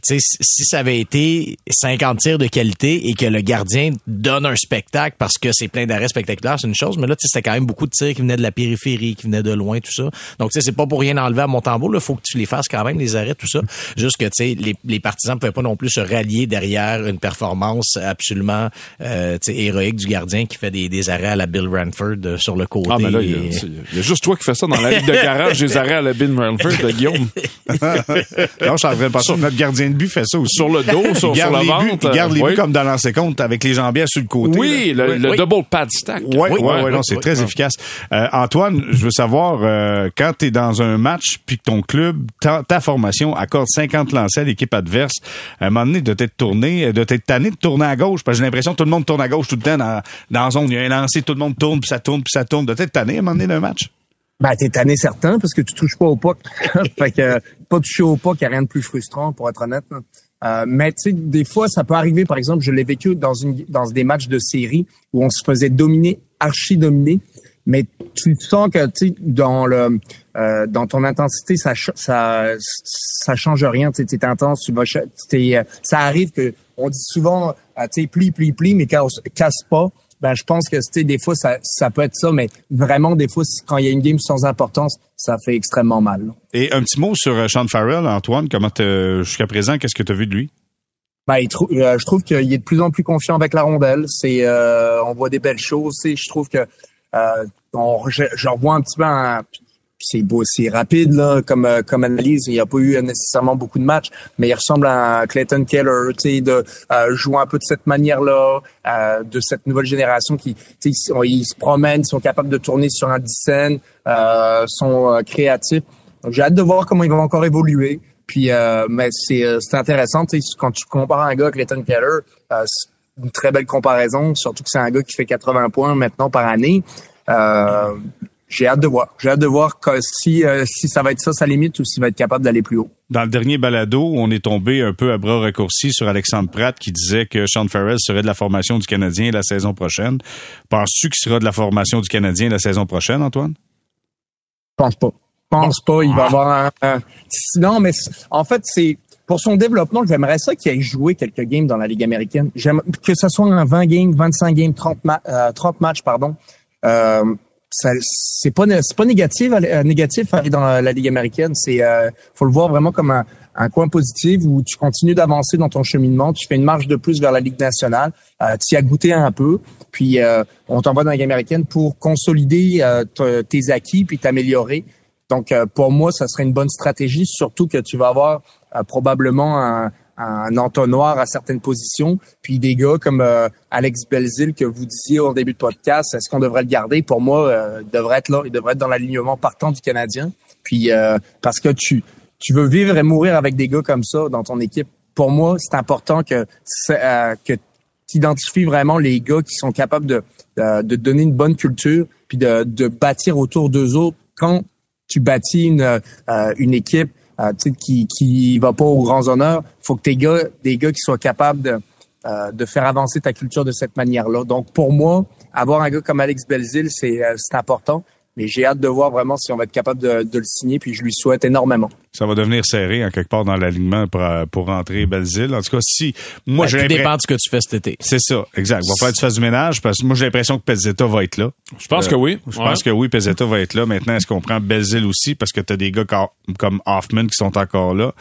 si ça avait été 50 tirs de qualité et que le gardien donne un spectacle parce que c'est plein d'arrêts spectaculaires, c'est une chose, mais là, c'était quand même beaucoup de tirs qui venaient de la périphérie, qui venaient de loin, tout ça. Donc, tu sais, c'est pas pour rien enlever à mon tambour, il faut que tu les fasses quand même, les arrêts, tout ça. Juste que, tu sais, les, les partisans ne pouvaient pas non plus se rallier derrière une performance absolument euh, héroïque du gardien qui fait des, des arrêts à la Bill Ranford euh, sur le côté. Ah, mais là, il y, a juste toi qui fais ça dans la ligue de garage, des arrêts à la Bill Ranford de Guillaume. non, je suis en train de penser notre gardien de but fait ça aussi. Sur le dos, sur, sur la vente. Il garde les buts comme dans l'ancien compte avec les jambières sur le côté. Oui, le, double pad stack. Oui, oui, oui, non, c'est très efficace. Euh, Antoine, je veux savoir, euh, quand tu es dans un match puis que ton club, ta, ta, formation accorde 50 lancers à l'équipe adverse, à un moment donné, de t'être tourné, de t'être tanné de tourner à gauche, parce que j'ai l'impression que tout le monde tourne à gauche tout le temps dans, dans la zone. Il y a un lancer, tout le monde tourne, puis ça tourne, puis ça tourne. De t'être tanné à un moment donné d'un match? Ben, t'es tanné certain parce que tu touches pas au puck. fait que pas toucher au puck, y a rien de plus frustrant, pour être honnête. Euh, mais tu sais, des fois, ça peut arriver. Par exemple, je l'ai vécu dans une dans des matchs de série où on se faisait dominer, archi dominer. Mais tu sens que tu dans le euh, dans ton intensité, ça ça ça change rien. Tu es intense, tu vas, es, ça arrive que on dit souvent, euh, tu sais, plie, plie, plie, mais casse, casse pas ben je pense que c'était des fois ça, ça peut être ça, mais vraiment des fois quand il y a une game sans importance, ça fait extrêmement mal. Et un petit mot sur euh, Sean Farrell, Antoine, comment jusqu'à présent, qu'est-ce que tu as vu de lui? Ben, il euh, je trouve qu'il est de plus en plus confiant avec la rondelle. C'est, euh, on voit des belles choses. Je trouve que euh, on, je, je revois un petit peu un, c'est beau, c'est rapide comme euh, comme analyse. Il n'y a pas eu nécessairement beaucoup de matchs, mais il ressemble à Clayton Keller, tu sais, de euh, jouer un peu de cette manière-là, euh, de cette nouvelle génération qui, ils, se promènent, ils sont capables de tourner sur un dizaine, euh, sont créatifs. J'ai hâte de voir comment ils vont encore évoluer. Puis, mais c'est c'est intéressant, tu sais, quand tu compares un gars, Clayton Keller, c'est une très belle comparaison, surtout que c'est un gars qui fait 80 points maintenant par année. J'ai hâte de voir. J'ai hâte de voir si, euh, si ça va être ça sa limite ou s'il va être capable d'aller plus haut. Dans le dernier balado, on est tombé un peu à bras raccourcis sur Alexandre Pratt qui disait que Sean Farrell serait de la formation du Canadien la saison prochaine. Penses-tu qu'il sera de la formation du Canadien la saison prochaine, Antoine? Je pense pas. Je pense pas. Il va avoir un, Non, mais en fait, c'est pour son développement, j'aimerais ça qu'il ait joué quelques games dans la Ligue américaine. J'aime que ce soit un 20 games, 25 games, 30, 30 matchs, pardon. Euh, c'est pas c'est pas négatif euh, négatif aller dans la, ligue américaine. C'est euh, faut le voir vraiment comme un, un coin positif où tu continues d'avancer dans ton cheminement tu fais une marche de plus vers la ligue nationale euh, tu y as goûté un peu puis euh, on t'envoie dans la ligue américaine pour consolider tes acquis puis t'améliorer. Donc pour moi ça serait une bonne stratégie surtout que tu vas avoir probablement un, un entonnoir à certaines positions. Puis des gars comme euh, Alex Belzil que vous disiez au début de podcast, est-ce qu'on devrait le garder? Pour moi, euh, il devrait être là, il devrait être dans l'alignement partant du Canadien. Puis euh, parce que tu tu veux vivre et mourir avec des gars comme ça dans ton équipe. Pour moi, c'est important que que tu identifies vraiment les gars qui sont capables de, de, donner une bonne culture puis de, de bâtir autour d'eux autres quand tu bâtis une, une équipe euh, qui qui va pas aux grands honneurs. Faut que tes gars, des gars qui soient capables de euh, de faire avancer ta culture de cette manière-là. Donc pour moi, avoir un gars comme Alex Belzil, c'est euh, c'est important. Mais j'ai hâte de voir vraiment si on va être capable de, de le signer, puis je lui souhaite énormément ça va devenir serré en quelque part dans l'alignement pour, pour rentrer Belzile. En tout cas, si moi ben, j'ai dépend de ce que tu fais cet été. C'est ça, exact. Va falloir que tu fasses du ménage parce que moi j'ai l'impression que Pezzetta va être là. Je pense que oui. Je pense que oui, Pezzetta va être là. Maintenant, est-ce qu'on prend Belzile aussi parce que tu as des gars comme Hoffman qui sont encore là?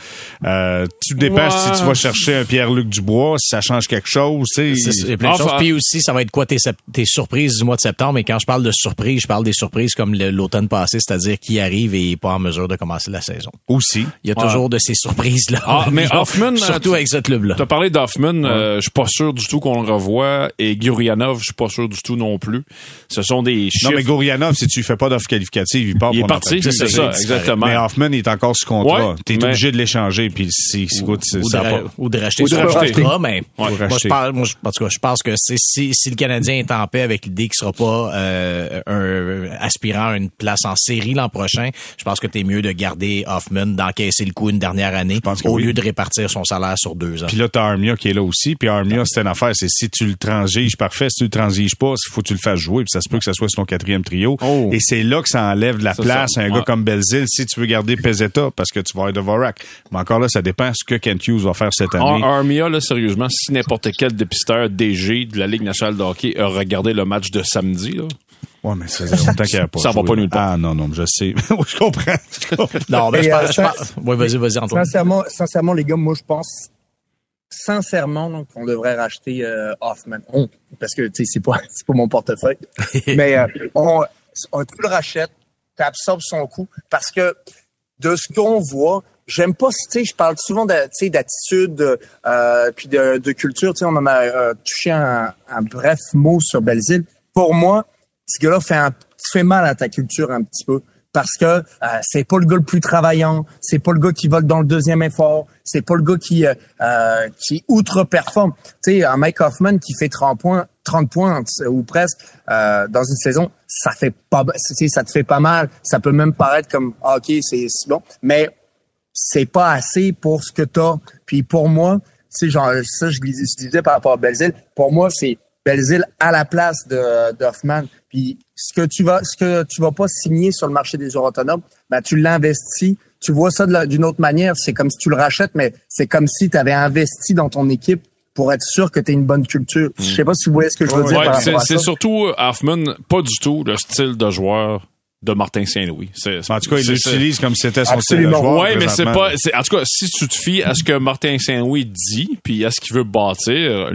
Euh, tu dépends si tu vas chercher un Pierre-Luc Dubois, si ça change quelque chose, tu sais. plein de choses. Puis aussi, ça va être quoi tes, tes surprises du mois de septembre? Et quand je parle de surprises, je parle des surprises comme l'automne passé, c'est-à-dire qui arrive et pas en mesure de commencer la saison Aussi. Il y a toujours de ces surprises-là. Ah, mais Hoffman, surtout avec ce club-là. Tu as parlé d'Hoffman, euh, je suis pas sûr du tout qu'on le revoit. Et Gurianov, je suis pas sûr du tout non plus. Ce sont des chiffres. Non, mais Gurianov, si tu fais pas d'offre qualificative, il part Il est parti, c'est ça, exactement. Mais Hoffman est encore sous contrat. Ouais, T'es mais- obligé de l'échanger, puis si, si, ou, ça de, pas- ou de racheter Ou de son racheter. contrat, mais moi, je parle, moi, je, en tout cas, je pense que si, si le Canadien est en paix avec l'idée qu'il sera pas euh, un aspirant à une place en série l'an prochain, je pense que t'es mieux de garder Hoffman, d'encaisser le coup une dernière année, au oui. lieu de répartir son salaire sur deux ans. Puis là, t'as Armia qui est là aussi. Puis Armia, c'est une affaire. C'est si tu le transiges, parfait. Si tu le transiges pas, il faut que tu le fasses jouer. Puis ça se peut que ça soit son quatrième trio. Oh. Et c'est là que ça enlève de la place ça. à un Ouais. gars comme Belzil si tu veux garder Pezetta parce que tu vas avoir Dvorak. Mais encore là, ça dépend ce que Kent Hughes va faire cette année. Ar- Armia, là, sérieusement, si n'importe quel dépisteur DG de la Ligue nationale de hockey a regardé le match de samedi, là, Ouais, mais ça faisait longtemps qu'il n'y a pas Ça va pas nulle part. Ah non, non, je sais. Oui, je comprends. Je comprends. Non, mais Et, je euh, pense, pense- ouais, vas-y, vas-y, Antoine. Sincèrement, sincèrement, les gars, moi, je pense sincèrement donc, qu'on devrait racheter euh, Hoffman. On, parce que, tu sais, c'est pas, c'est pas mon portefeuille. Mais euh, on, on, tu le rachètes, tu absorbes son coût. Parce que de ce qu'on voit, j'aime pas, tu sais, je parle souvent de, tu sais, d'attitude, euh, puis de, de culture. Tu sais, on en a euh, touché un, un bref mot sur Belzile. Pour moi, ce gars-là fait un, mal à ta culture un petit peu parce que euh, c'est pas le gars le plus travaillant, c'est pas le gars qui vole dans le deuxième effort, c'est pas le gars qui euh, euh, qui outre-performe. Tu sais, un Mike Hoffman qui fait 30 points, 30 points ou presque euh, dans une saison, ça fait pas, tu ça te fait pas mal. Ça peut même paraître comme ah, ok, c'est bon, mais c'est pas assez pour ce que t'as. Puis pour moi, c'est genre ça, je, je disais par rapport à Belzile. Pour moi, c'est Belzile à la place de d'Hoffman. Puis ce que tu vas, ce que tu vas pas signer sur le marché des joueurs autonomes, ben tu l'investis. Tu vois ça d'une autre manière. C'est comme si tu le rachètes, mais c'est comme si tu avais investi dans ton équipe pour être sûr que tu as une bonne culture. Je sais pas si vous voyez ce que je veux dire Ouais, c'est surtout euh, Hoffman, pas du tout le style de joueur de Martin Saint-Louis. C'est- En tout cas, il l'utilise comme si c'était son Absolument. style de joueur. Ouais, mais c'est pas. c'est- En tout cas, si tu te fies à ce que Martin Saint-Louis dit, puis à ce qu'il veut bâtir, euh,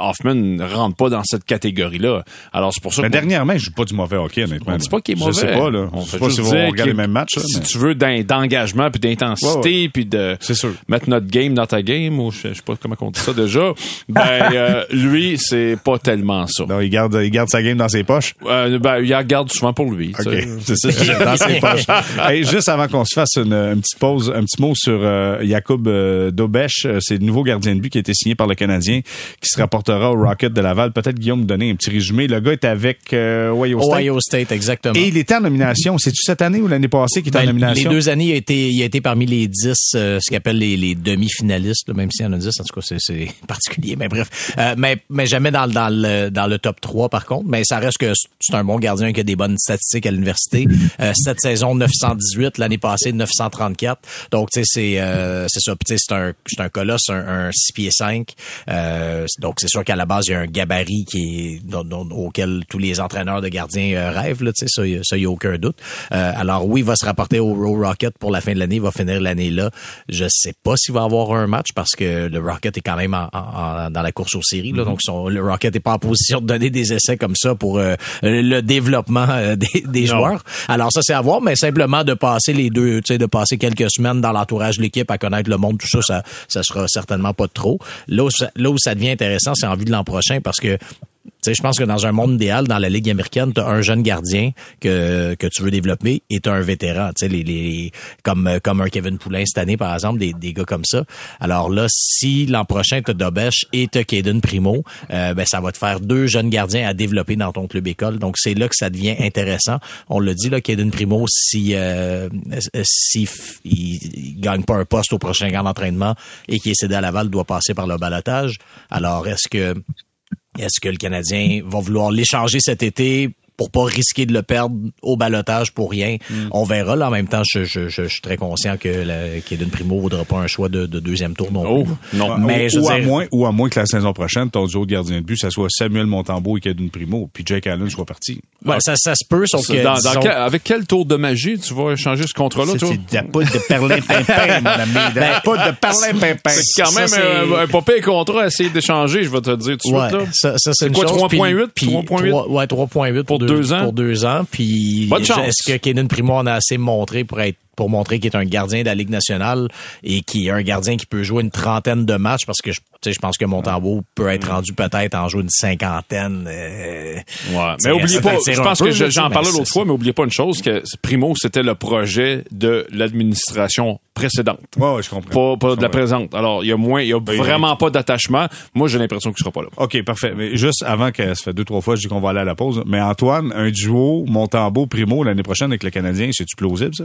Hoffman ne rentre pas dans cette catégorie-là. Alors c'est pour ça Mais que dernièrement, je joue pas du mauvais hockey, honnêtement. on dit pas qu'il est Je mauvais. sais pas, là. On Je sais fait pas si regardez que les mêmes matchs, là, Si mais- tu veux d'en- d'engagement puis d'intensité Ouais, puis de C'est sûr. mettre notre game dans ta game ou je, je sais pas comment on dit ça déjà, ben euh, lui c'est pas tellement ça. Non, il garde, il garde sa game dans ses poches. Euh, ben il la garde souvent pour lui. tu OK. sais. C'est ça, dans ses poches. Hey, juste avant qu'on se fasse une, une petite pause, un petit mot sur euh, Jacob euh, Dobesch. Euh, C'est le nouveau gardien de but qui a été signé par le Canadien, qui se rapportera au Rocket de Laval. Peut-être, Guillaume, me donner un petit résumé. Le gars est avec euh, Ohio State. Ohio State, exactement. Et il était en nomination. C'est-tu cette année ou l'année passée qu'il était en Ben, nomination? les deux années, il a été, il a été parmi les 10, euh, ce qu'on appelle les, les demi-finalistes, même s'il y en a 10, en tout cas, c'est, c'est particulier, mais bref. Euh, mais, mais jamais dans, le- dans, le, dans le top 3, par contre. Mais ça reste que c'est un bon gardien qui a des bonnes statistiques à l'université. Euh, cette saison, 918, l'année passée, 934. Donc, tu sais, c'est, euh, c'est ça. Puis, tu sais, c'est un, c'est un colosse, un, un 6 pieds 5. Euh, donc, c'est sûr qu'à la base, il y a un gabarit qui est, auquel tous les entraîneurs de gardiens euh, rêvent, là, tu sais, ça, y a- ça, y a aucun doute. Euh, alors, oui, il va se rapporter au Raw Rocket pour la fin de l'année. Il va finir l'année là. Je sais pas s'il va avoir un match parce que le Rocket est quand même en- en- dans la course aux séries, là. Donc, son, le Rocket est pas en position de donner des essais comme ça pour euh, le développement euh, des, des joueurs. Alors, ça, c'est à voir, mais simplement de passer les deux, tu sais, de passer quelques semaines dans l'entourage de l'équipe à connaître le monde, tout ça, ça, ça sera certainement pas trop. Là où ça, là où ça devient intéressant, c'est en vue de l'an prochain parce que je pense que dans un monde idéal, dans la Ligue américaine, tu as un jeune gardien que, que tu veux développer et tu un vétéran. Tu sais, les, les, comme, comme un Kevin Poulin cette année, par exemple, des, des gars comme ça. Alors là, si l'an prochain, tu as Dobesh et tu as Primo, euh, ben, ça va te faire deux jeunes gardiens à développer dans ton club école. Donc, c'est là que ça devient intéressant. On l'a dit, là, Caden Primo, si, euh, si f- il, gagne pas un poste au prochain camp d'entraînement et qu'il est cédé à Laval, doit passer par le balotage. Alors, est-ce que est-ce que le Canadien va vouloir l'échanger cet été? Pour pas risquer de le perdre au balotage pour rien? On verra. Là, en même temps, je, je, je, je suis très conscient que la, Kaden Primo ne vaudra pas un choix de, de deuxième tour non Oh, plus. non. Mais ou, je veux ou à dire- moins, ou à moins que la saison prochaine, ton duo de gardien de but, ça soit Samuel Montembeau et Kevin Primo, puis Jake Allen soit parti. Ouais, ça, ça se peut, sauf que... Dans- dans disons- quel- avec quel tour de magie tu vas échanger ce contrat-là, toi? de la poudre de perlin-pimpin, mon ami. De la poudre de perlin-pimpin. C'est quand Ça, même c'est- un, un pas pire contrat à essayer d'échanger, je vais te dire tout de Ouais, suite. Là. ça, ça c'est quoi, chose. 3.8? Puis- puis 3.8? trois- Ouais, 3.8 pour, Pour deux ans? Pour deux ans. Puis Bonne chance. est-ce que Kaden Primo en a assez montré pour être pour montrer qu'il est un gardien de la Ligue nationale et qui est un gardien qui peut jouer une trentaine de matchs parce que je, je pense que Montembeau peut être rendu peut-être en jouer une cinquantaine. Euh, ouais. Mais oubliez pas, je pense que j'en parlais l'autre fois, mais oubliez pas une chose, que Primo, c'était le projet de l'administration précédente. Ouais, je comprends. Pas, pas de la présente. Alors, il y a moins, il y a ben, vraiment pas d'attachement. Moi, j'ai l'impression qu'il sera pas là. OK, parfait. Mais juste avant que ça fait deux, trois fois, je dis qu'on va aller à la pause. Mais Antoine, un duo Montembeau, Primo l'année prochaine avec le Canadien, c'est-tu plausible, ça?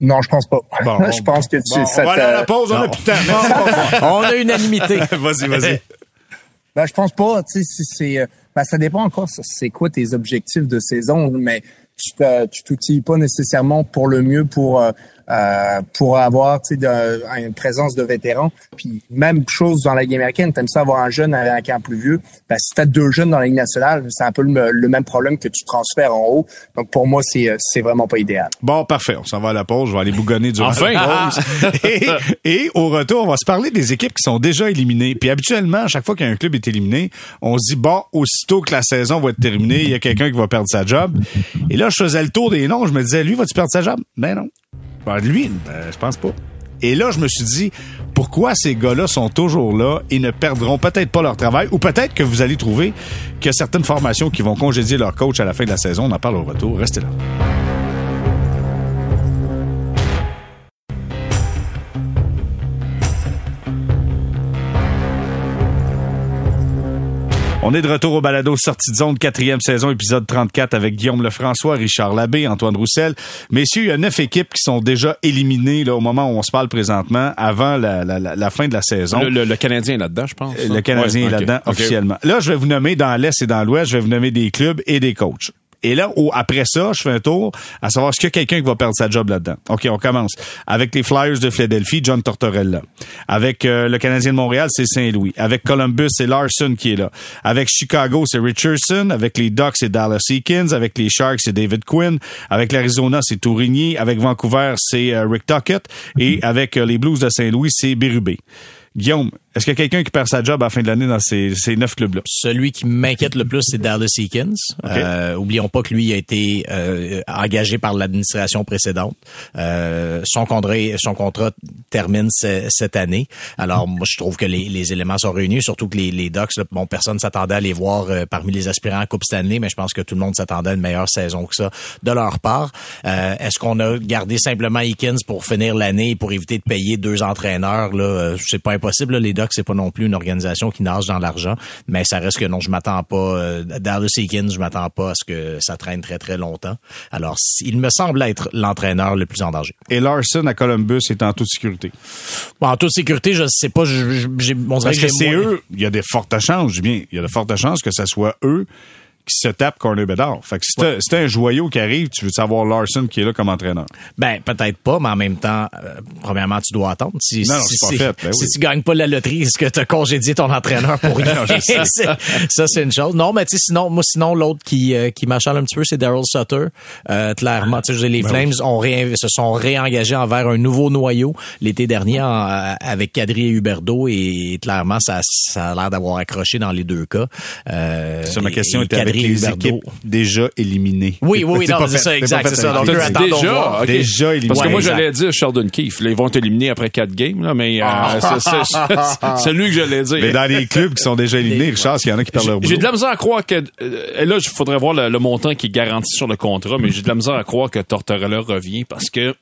Non, je pense pas. je pense que tu, bon, ça on va aller à la pause, on a plus de temps. on a unanimité. vas-y, vas-y. Ben, je pense pas. Tu sais, c'est, euh, ben, ça dépend encore. C'est quoi tes objectifs de saison, mais tu tu t'outilles pas nécessairement pour le mieux pour euh, euh, pour avoir une présence de vétérans. Puis même chose dans la Ligue américaine, t'aimes ça avoir un jeune avec un camp plus vieux? Ben, si t'as deux jeunes dans la Ligue nationale, c'est un peu le, même problème que tu transfères en haut. Donc pour moi, c'est c'est vraiment pas idéal. Bon, parfait. On s'en va à la pause. Je vais aller bougonner du enfin! et, et au retour, on va se parler des équipes qui sont déjà éliminées. Puis habituellement, à chaque fois qu'un club est éliminé, on se dit bon, aussitôt que la saison va être terminée, il y a quelqu'un qui va perdre sa job. Et là, je faisais le tour des noms. Je me disais, lui, va-tu perdre sa job? Ben non. Ben, lui, ben, je pense pas. Et là, je me suis dit, pourquoi ces gars-là sont toujours là et ne perdront peut-être pas leur travail? Ou peut-être que vous allez trouver a certaines formations qui vont congédier leur coach à la fin de la saison. On en parle au retour. Restez là. On est de retour au balado Sortie de zone, quatrième saison, épisode 34 avec Guillaume Lefrançois, Richard Labbé, Antoine Roussel. Messieurs, il y a neuf équipes qui sont déjà éliminées là, au moment où on se parle présentement, avant la, la, la, fin de la saison. Le, le, Canadien là-dedans, je pense. Le Canadien est là-dedans officiellement. Là, je vais vous nommer dans l'Est et dans l'Ouest, je vais vous nommer des clubs et des coachs. Et là, après ça, je fais un tour à savoir est-ce qu'il y a quelqu'un qui va perdre sa job là-dedans. OK, on commence. Avec les Flyers de Philadelphie, John Tortorella. Avec euh, le Canadien de Montréal, c'est Saint-Louis. Avec Columbus, c'est Larson qui est là. Avec Chicago, c'est Richardson. Avec les Ducks, c'est Dallas Eakins. Avec les Sharks, c'est David Quinn. Avec l'Arizona, c'est Tourigny. Avec Vancouver, c'est euh, Rick Tuckett. Et avec euh, les Blues de Saint-Louis, c'est Berube. Guillaume, est-ce qu'il y a quelqu'un qui perd sa job à la fin de l'année dans ces, ces neuf clubs-là? Celui qui m'inquiète le plus, c'est Dallas Eakins. Euh, oublions pas que lui a été euh, engagé par l'administration précédente. Euh, son contrat, son contrat termine cette année. Alors, moi, je trouve que les, les, éléments sont réunis, surtout que les, les Ducks, bon, personne s'attendait à les voir parmi les aspirants à Coupe Stanley, mais je pense que tout le monde s'attendait à une meilleure saison que ça de leur part. Est-ce qu'on a gardé simplement Eakins pour finir l'année pour éviter de payer deux entraîneurs? Là, c'est pas impossible. Là, les Ducks c'est pas non plus une organisation qui nage dans l'argent, mais ça reste que non, je m'attends pas. Euh, Dallas Eakins, je m'attends pas à ce que ça traîne très très longtemps. Alors, il me semble être l'entraîneur le plus en danger. Et Larson à Columbus est en toute sécurité. Bon, en toute sécurité, je sais pas. On Parce que, c'est eux. Il y a des fortes chances, bien. Il y a de fortes chances que ça soit eux se tape Corner Bedard. Fait que si t'as un joyau qui arrive, tu veux savoir Larson qui est là comme entraîneur? Ben, peut-être pas, mais en même temps, euh, premièrement, tu dois attendre. Si, non, si, c'est pas fait. Ben si tu gagnes pas la loterie, est-ce que tu as congédié ton entraîneur pour rien? ça, c'est une chose. Non, mais tu sais, sinon, moi, sinon, l'autre qui, euh, qui m'achale un petit peu, c'est Daryl Sutter. Euh, clairement, tu sais, les ben Flames ont se sont réengagés envers un nouveau noyau l'été dernier avec Kadri et Huberdo et clairement, ça, ça a l'air d'avoir accroché dans les deux cas. Euh, ça, ma question était avec les équipes déjà éliminées. Oui, oui, oui, non, c'est ça, exact, c'est ça. Donc, déjà, okay. déjà éliminé. Parce que moi, j'allais dire Sheldon Keefe. Là, ils vont t'éliminer après quatre games, là, mais euh, ah. c'est lui que j'allais dire. Mais dans les clubs qui sont déjà éliminés, Richard, il y en a qui perdent leur boulot. J'ai de la misère à croire que... Euh, là, il faudrait voir le, montant qui est garanti sur le contrat, mais j'ai de la misère à croire que Tortorella revient parce que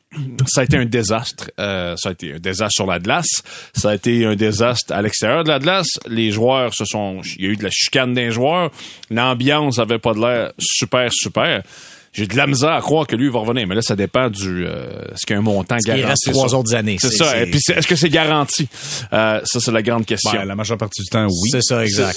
ça a été un désastre. Euh, ça a été un désastre sur la glace. Ça a été un désastre à l'extérieur de la glace. Les joueurs se sont... Il y a eu de la chicane des joueurs. L'ambiance avait pas de l'air super, super j'ai de la misère à croire que lui va revenir. Mais là, ça dépend du euh, ce qu'il y a un montant garanti. Il reste trois autres années. C'est ça. Et puis, est-ce que c'est garanti? Euh, Ça, c'est la grande question. Ben, la majeure partie du temps, oui. C'est ça, exact.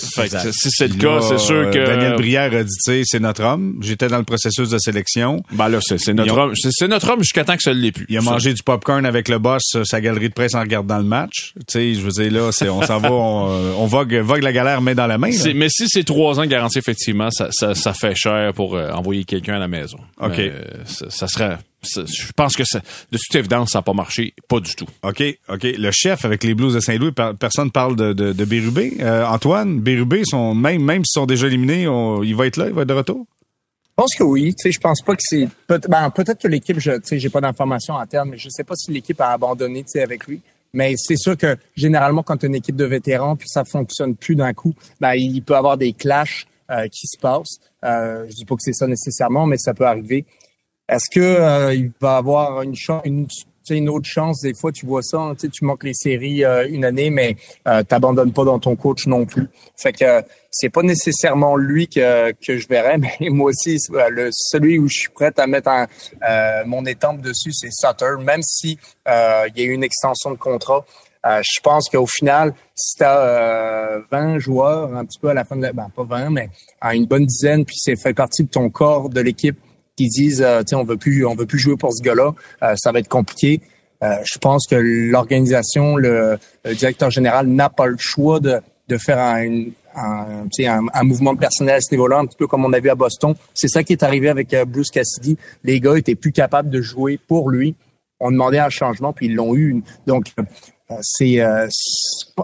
Si c'est le cas, c'est sûr que Daniel Brière a dit, tu sais, c'est notre homme. J'étais dans le processus de sélection. Ben là, c'est notre homme. C'est notre homme jusqu'à temps que ça l'est plus. Il a mangé du popcorn avec le boss, euh, sa galerie de presse en regardant le match. Tu sais, je veux dire là, on s'en va, on, euh, on, vogue, vogue la galère main dans la main. Mais si c'est trois ans garanti, effectivement, ça, ça, ça fait cher pour envoyer quelqu'un à la maison. Ok ça, serait je pense que de toute évidence, ça n'a pas marché, pas du tout. OK, OK. Le chef avec les Blues de Saint-Louis, personne parle de, de, de Bérubé. Euh, Antoine, Bérubé, sont, même, même s'ils sont déjà éliminés, il va être là, il va être de retour? pense que oui. Tu sais, je pense pas que c'est peut- ben, peut-être que l'équipe, je, tu sais, j'ai pas d'informations internes, mais je sais pas si l'équipe a abandonné, tu sais, avec lui. Mais c'est sûr que généralement, quand tu as une équipe de vétérans, puis ça fonctionne plus d'un coup, ben il peut y avoir des clashs euh, qui se passent. Euh, je dis pas que c'est ça nécessairement, mais ça peut arriver. Est-ce que euh, il va avoir une chance, une, une autre chance? Des fois, tu vois ça, hein, tu manques les séries euh, une année, mais euh, t'abandonnes pas dans ton coach non plus. Fait que euh, c'est pas nécessairement lui que que je verrais, mais moi aussi, le celui où je suis prêt à mettre un, mon étampe dessus, c'est Sutter, même si il y a eu une extension de contrat. Euh, je pense qu'au final, si tu as 20 joueurs, un petit peu à la fin de la, ben, pas 20, mais à une bonne dizaine, puis c'est fait partie de ton corps de l'équipe qui disent, euh, on veut plus, on veut plus jouer pour ce gars-là, euh, ça va être compliqué. Euh, je pense que l'organisation, le, le directeur général n'a pas le choix de, de faire un, un, un, un mouvement personnel à ce niveau-là, un petit peu comme on a vu à Boston. C'est ça qui est arrivé avec euh, Bruce Cassidy. Les gars étaient plus capables de jouer pour lui. On demandait un changement, puis ils l'ont eu. Donc, euh, c'est euh,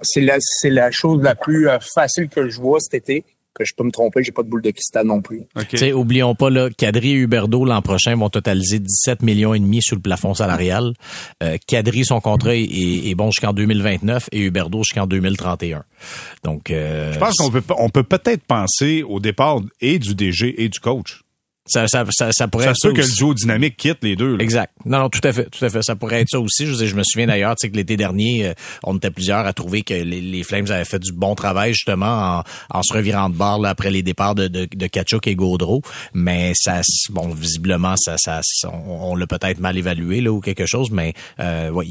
c'est la, c'est la chose la plus euh, facile que je vois cet été. Que je peux me tromper, j'ai pas de boule de cristal non plus. OK. Tu sais, oublions pas là, Kadri et Huberdo l'an prochain vont totaliser 17 millions et demi sous le plafond salarial. Euh, Kadri son contrat est, est bon jusqu'en 2029 et Huberdo jusqu'en 2031. Donc euh, Je pense qu'on peut, on peut peut-être penser au départ et du DG et du coach. Ça, ça, ça, ça pourrait Ça être ça que le duo dynamique quitte les deux. là. Exact. Non, non, tout à fait, tout à fait. Ça pourrait être ça aussi. Je, je me souviens d'ailleurs, tu sais, que l'été dernier, euh, on était plusieurs à trouver que les, les Flames avaient fait du bon travail justement en, en se revirant de bord là, après les départs de, de, de Kachuk et Gaudreau. Mais ça, bon, visiblement, ça, ça, on, on l'a peut-être mal évalué là ou quelque chose. Mais euh, ouais,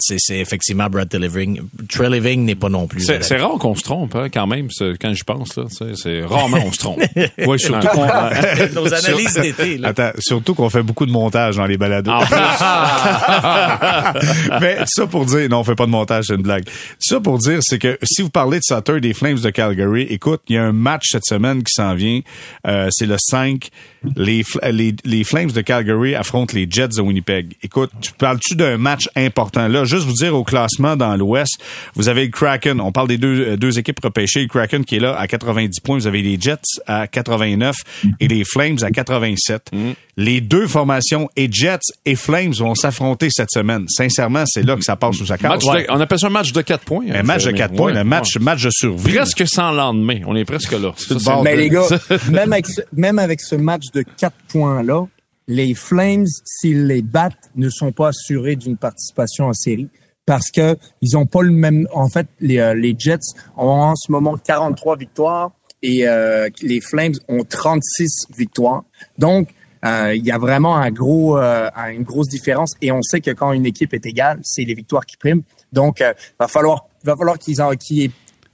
c'est, c'est effectivement Brad Treliving. Treliving n'est pas non plus. C'est c'est rare qu'on se trompe, hein, quand même, quand j'y pense. là. C'est c'est rarement on se trompe. Ouais, surtout qu'on, Nos analyses d'été. Là. Attends, surtout qu'on fait beaucoup de montage dans les balados. En plus, Mais ça pour dire, non, on fait pas de montage, c'est une blague. Ça pour dire, c'est que si vous parlez de Sutter des Flames de Calgary, écoute, il y a un match cette semaine qui s'en vient. Euh, c'est le 5. Les, les, les Flames de Calgary affrontent les Jets de Winnipeg. Écoute, tu parles-tu d'un match important? Là, juste vous dire au classement dans l'Ouest, vous avez le Kraken. On parle des deux, euh, deux équipes repêchées. Le Kraken qui est là à 90 points. Vous avez les Jets à 89 et les Flames à 87. Les deux formations et Jets et Flames vont s'affronter cette semaine. Sincèrement, c'est là que ça passe sous sa carte. match de- on appelle ça un match de 4 points. Un hein, match de Jérémy. 4 points, Ouais, un match, ouais. match de survie. Presque sans lendemain. On est presque là. Ça, Mais les gars, même avec ce, même avec ce match de quatre points-là, les Flames, s'ils les battent, ne sont pas assurés d'une participation en série parce que ils ont pas le même. En fait, les, euh, les Jets ont en ce moment 43 victoires et euh, les Flames ont 36 victoires. Donc euh, il y a vraiment euh, une grosse différence et on sait que quand une équipe est égale, c'est les victoires qui priment. Donc, euh, va falloir, qu'ils en, aient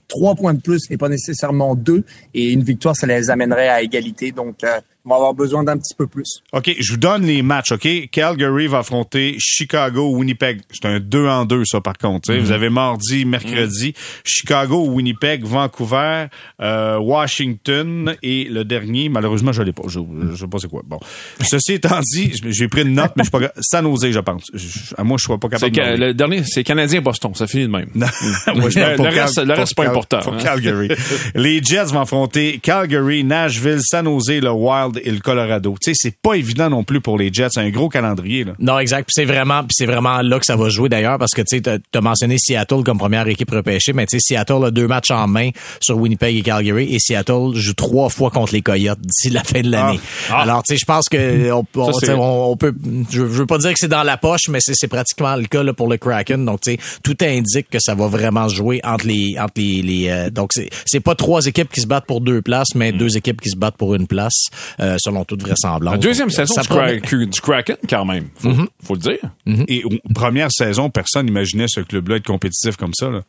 trois points de plus et pas nécessairement deux. Et une victoire, ça les amènerait à égalité. Donc, on va avoir besoin d'un petit peu plus. OK, je vous donne les matchs, OK? Calgary va affronter Chicago, Winnipeg. C'est un 2 en 2, ça, par contre. Vous avez mardi, mercredi, Chicago, Winnipeg, Vancouver, euh, Washington et le dernier, malheureusement, je l'ai pas. Je, je sais pas c'est quoi. Bon. Ceci étant dit, j'ai pris une note, mais je suis pas... San Jose, je pense. Je- à moi, je suis pas capable de le dernier, c'est Canadien-Boston. Ça finit de même. Moi, je Le- parle pour le reste- Cal- le reste, c'est pas Cal- important, Pour hein. Calgary. Les Jets vont affronter Calgary, Nashville, San Jose, le Wild et le Colorado. Tu sais, c'est pas évident non plus pour les Jets. C'est un gros calendrier, là. Non, exact. Puis c'est vraiment, c'est vraiment là que ça va jouer d'ailleurs, parce que tu as mentionné Seattle comme première équipe repêchée, mais tu sais, Seattle a deux matchs en main sur Winnipeg et Calgary, et Seattle joue trois fois contre les Coyotes d'ici la fin de l'année. Ah. Alors, tu sais, je pense que on, on, Ça, c'est- tu sais, on- on peut, je, je veux pas dire que c'est dans la poche, mais c'est pratiquement le cas là, pour le Kraken. Donc, tu sais, tout indique que ça va vraiment se jouer entre les, entre les, les euh, donc c'est c'est pas trois équipes qui se battent pour deux places, mais deux équipes qui se battent pour une place, euh, selon toute vraisemblance. La deuxième Donc, saison ça du, promet. Du Kraken, quand même. Faut, faut le dire. Et ou- première saison, personne n'imaginait ce club-là être compétitif comme ça. Là.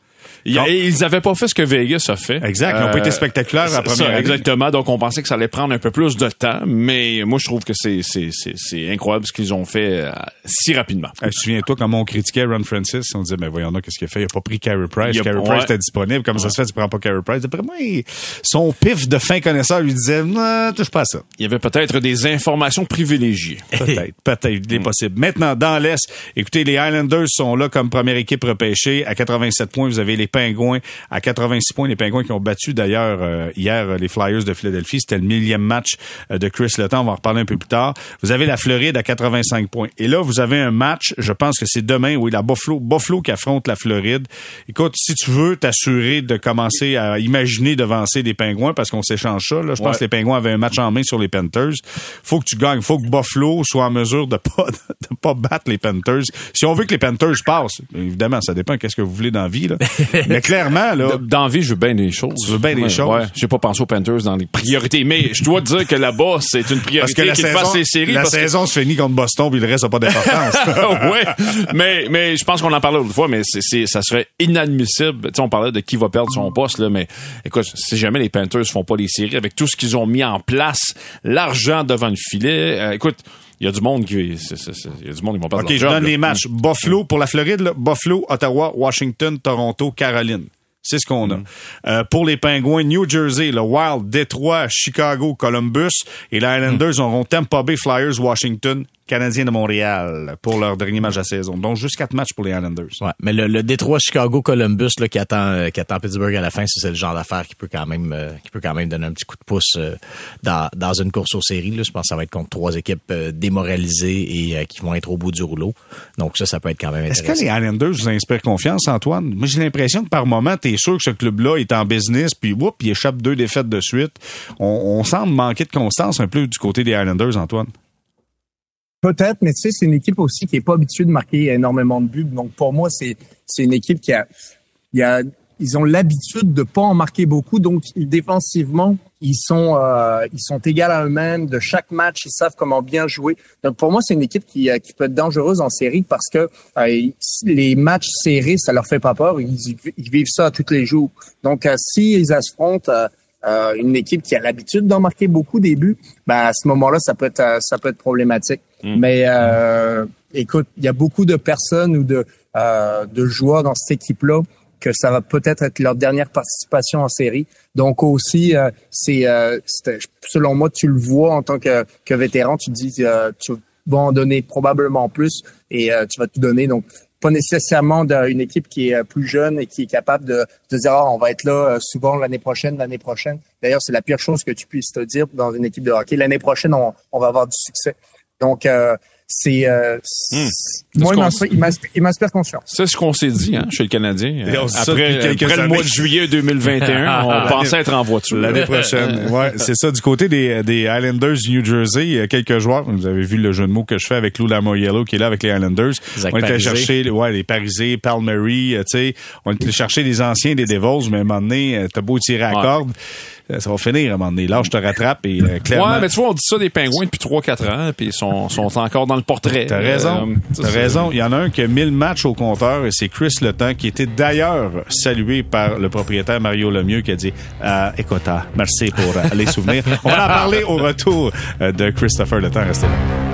Il y a- Ils n'avaient pas fait ce que Vegas a fait. Exact, ils ont pas été spectaculaires la c'est première ça. Exactement. Donc, on pensait que ça allait prendre un peu plus de temps, mais moi, je trouve que c'est c'est c'est c'est incroyable ce qu'ils ont fait euh, si rapidement. Euh, Souviens-toi comment on critiquait Ron Francis, on disait, mais voyons donc, qu'est-ce qu'il a fait? Il a pas pris Carey Price. Carey ouais. Price était disponible. Comment ça se fait, tu prends pas Carey Price? D'après moi, son pif de fin connaisseur lui disait, non, touche pas à ça. Il y avait peut-être des informations privilégiées. Peut-être, peut-être, il est possible. Maintenant, dans l'Est, écoutez, les Highlanders sont là comme première équipe repêchée à 87 points. Vous avez avez les Pingouins à 86 points. Les Pingouins qui ont battu d'ailleurs euh, hier les Flyers de Philadelphie. C'était le millième match de Chris Letang. On va en reparler un peu plus tard. Vous avez la Floride à 85 points. Et là, vous avez un match, je pense que c'est demain, oui, la Buffalo, Buffalo qui affronte la Floride. Écoute, si tu veux t'assurer de commencer à imaginer devancer des Pingouins, parce qu'on s'échange ça, là, je pense que les Pingouins avaient un match en main sur les Panthers. Faut que tu gagnes. Faut que Buffalo soit en mesure de pas, de pas battre les Panthers. Si on veut que les Panthers passent, évidemment, ça dépend qu'est-ce que vous voulez dans la vie, là. Mais clairement, là. Dans vie, je veux bien des choses. Tu veux bien des choses. Ouais. J'ai pas pensé aux Panthers dans les priorités. Mais je dois dire que là-bas, c'est une priorité qu'ils fassent les séries. La saison se finit contre Boston, puis le reste n'a pas d'importance. ouais. Mais, mais je pense qu'on en parlait l'autre fois, mais c'est, ça serait inadmissible. Tu sais, on parlait de qui va perdre son poste, là, mais écoute, si jamais les Panthers font pas les séries avec tout ce qu'ils ont mis en place, l'argent devant le filet, euh, écoute, il y a du monde qui, il y a du monde qui vont perdre OK, je donne les matchs. Buffalo, pour la Floride, là, Buffalo, Ottawa, Washington, Toronto, Caroline. C'est ce qu'on a. Euh, pour les Pingouins, New Jersey, le Wild, Détroit, Chicago, Columbus. Et les Islanders auront Tampa Bay, Flyers, Washington, Canadiens de Montréal pour leur dernier match de la saison. Donc, juste quatre matchs pour les Islanders. Ouais, mais le, le Détroit Chicago Columbus là, qui attend euh, qui attend Pittsburgh à la fin, c'est le genre d'affaire qui peut quand même euh, qui peut quand même donner un petit coup de pouce euh, dans, dans une course aux séries. Là. Je pense que ça va être contre trois équipes démoralisées et qui vont être au bout du rouleau. Donc ça, ça peut être quand même Est-ce intéressant. que les Islanders vous inspirent confiance, Antoine? Moi, j'ai l'impression que par moment, t'es sûr que ce club-là est en business, puis whoop, il échappe deux défaites de suite. On, on semble manquer de constance un peu du côté des Islanders, Antoine. Peut-être, mais tu sais, c'est une équipe aussi qui est pas habituée de marquer énormément de buts. Donc pour moi, c'est c'est une équipe qui a, il a ils ont l'habitude de pas en marquer beaucoup. Donc ils- défensivement, ils sont euh, ils sont égaux à eux-mêmes. De chaque match, ils savent comment bien jouer. Donc pour moi, c'est une équipe qui euh, qui peut être dangereuse en série parce que euh, ils- les matchs serrés, ça leur fait pas peur. Ils, ils vivent ça tous les jours. Donc euh, s'ils affrontent euh, une équipe qui a l'habitude d'en marquer beaucoup des buts, ben à ce moment-là, ça peut être euh, ça peut être problématique. Mais euh, écoute, il y a beaucoup de personnes ou de euh, de joueurs dans cette équipe-là que ça va peut-être être leur dernière participation en série. Donc aussi, euh, c'est euh, c'est- selon moi, tu le vois en tant que, que vétéran, tu te dis euh, tu vas en donner probablement plus et euh, tu vas tout donner. Donc pas nécessairement d'une équipe qui est euh, plus jeune et qui est capable de, de dire ah, on va être là euh, souvent l'année prochaine, l'année prochaine. D'ailleurs, c'est la pire chose que tu puisses te dire dans une équipe de hockey. L'année prochaine, on, on va avoir du succès. Donc euh, c'est euh, c'est- moi, il m'inspire- confiance. C'est ce qu'on s'est dit hein, chez le Canadien. Euh, après quelques après le mois de juillet 2021, on pensait être en voiture. L'année prochaine. Ouais, c'est ça. Du côté des, des Islanders du New Jersey, il y a quelques joueurs. Vous avez vu le jeu de mots que je fais avec Lou Lamoriello qui est là avec les Islanders. Zach on est allé Parisé. chercher, ouais, les Parisés, Palmieri, euh, tu sais. On est allé chercher des anciens des Devils, mais à un moment donné, euh, t'as beau tirer à Ouais. corde. Euh, Ça va finir à un moment donné. Là, je te rattrape et euh, clairement. Ouais, mais tu vois, on dit ça des pingouins depuis 3-4 ans, puis ils sont, sont encore dans le portrait. T'as raison. Euh, T'as raison. Il y en a un qui a 1000 matchs au compteur et c'est Chris Letang qui était d'ailleurs salué par le propriétaire Mario Lemieux qui a dit euh, écoute, ah, merci pour les souvenirs. On va en parler au retour de Christopher Letang. Restez là.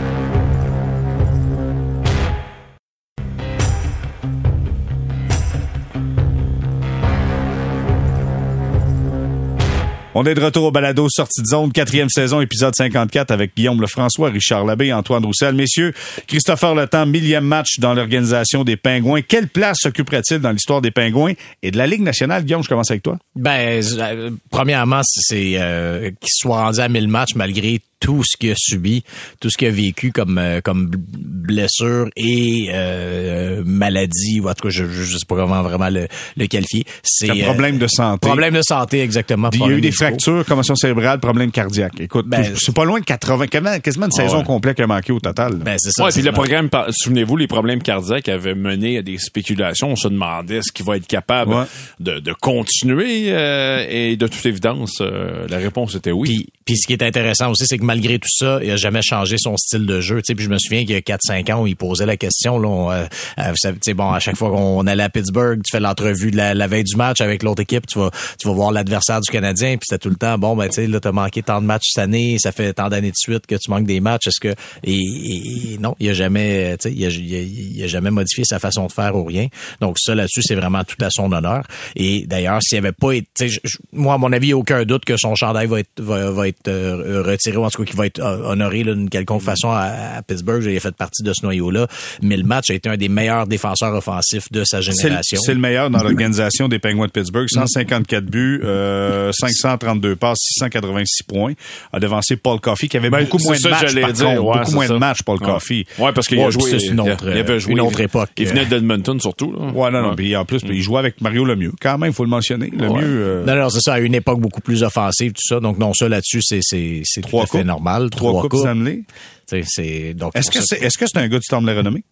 On est de retour au balado Sortie de zone, quatrième saison, épisode 54 avec Guillaume Lefrançois, Richard Labbé, Antoine Roussel. Messieurs, Christopher Letang, millième match dans l'organisation des Pingouins. Quelle place s'occuperait-il dans l'histoire des Pingouins et de la Ligue nationale? Guillaume, je commence avec toi. Ben, euh, premièrement, c'est euh, qu'il soit rendu à 1000 matchs malgré tout ce qu'il a subi, tout ce qu'il a vécu comme euh, comme blessure et euh, maladie, ou en tout cas, je, je, sais pas comment vraiment le, le qualifier. C'est un euh, problème de santé. problème de santé, exactement. Il y a eu des médicaux. fractures, commotion cérébrale, problème cardiaque. Écoute, Ben, c'est pas loin de 80, quasiment, quasiment une Ah saison ouais. complète qui a manqué au total. Ben, c'est ça. Ouais, puis le programme, souvenez-vous, les problèmes cardiaques avaient mené à des spéculations. On se demandait ce qu'il va être capable Ouais. de, de continuer. euh, et de toute évidence, euh, la réponse était oui. Puis, puis ce qui est intéressant aussi, c'est que malgré tout ça, il a jamais changé son style de jeu. Puis je me souviens qu'il y a 4-5 ans, où il posait la question. Là, on, euh, euh, vous savez, bon, à chaque fois qu'on allait à Pittsburgh, tu fais l'entrevue de la, la veille du match avec l'autre équipe, tu vas, tu vas voir l'adversaire du Canadien, puis c'était tout le temps, bon, ben tu sais, là, t'as manqué tant de matchs cette année, ça fait tant d'années de suite que tu manques des matchs. Est-ce que et, et- non, il a jamais, tu sais, il a, il a- il a jamais modifié sa façon de faire ou rien. Donc ça là-dessus, c'est vraiment tout à son honneur. Et d'ailleurs, s'il avait pas été, moi à mon avis, il a aucun doute que son chandail va être va, va être euh, retiré en qui va être euh, honoré d'une quelconque façon à, Pittsburgh. Il a fait partie de ce noyau-là. Mais le match a été un des meilleurs défenseurs offensifs de sa génération. C'est le meilleur dans l'organisation des Penguins de Pittsburgh. 154 buts, 532 passes, 686 points. A devancé Paul Coffey qui avait ben, beaucoup moins de matchs. Par dire, beaucoup moins de matchs, Paul Coffey. Ouais, parce qu'il a joué. Une autre, il avait joué une autre époque. Il venait d'Edmonton surtout. Là. Ouais, non, non. Puis en plus, il jouait avec Mario Lemieux. Quand même, il faut le mentionner. Lemieux. Non, non, c'est ça. À une époque beaucoup plus offensive, tout ça. Donc non, ça là-dessus, c'est à fait normal. Trois, Trois coupes Stanley. C'est donc. Est-ce que c'est est-ce que c'est un gars du Storm de la renommée?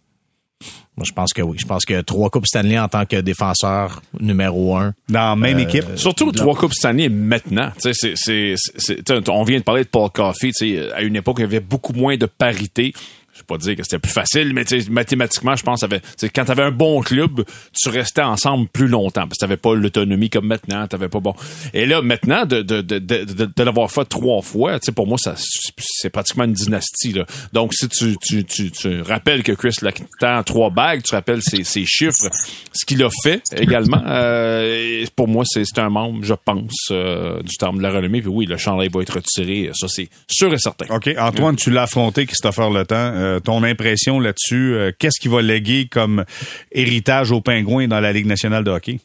Moi, je pense que oui. Je pense que trois coupes Stanley en tant que défenseur numéro un. Dans la même euh, équipe? Surtout trois coupes Stanley maintenant. c'est, c'est, on vient de parler de Paul Coffey. À une époque, il y avait beaucoup moins de parité je vais pas dire que c'était plus facile, mais mathématiquement, je pense, avait, quand tu avais un bon club, tu restais ensemble plus longtemps parce que tu pas l'autonomie comme maintenant, tu pas bon. Et là, maintenant, de, de, de, de, l'avoir fait trois fois, pour moi, ça c'est pratiquement une dynastie. Là. Donc, si tu, tu, tu, tu rappelles que Chris a trois bagues, tu rappelles ses, chiffres, ce qu'il a fait également, euh, pour moi, c'est un membre, je pense, euh, du terme de la renommée. Puis oui, le chandail va être retiré, ça c'est sûr et certain. OK. Antoine, tu l'as affronté, Christopher Le Temps. Euh, euh, ton impression là-dessus. Euh, qu'est-ce qu'il va léguer comme héritage aux Pingouins dans la Ligue nationale de hockey?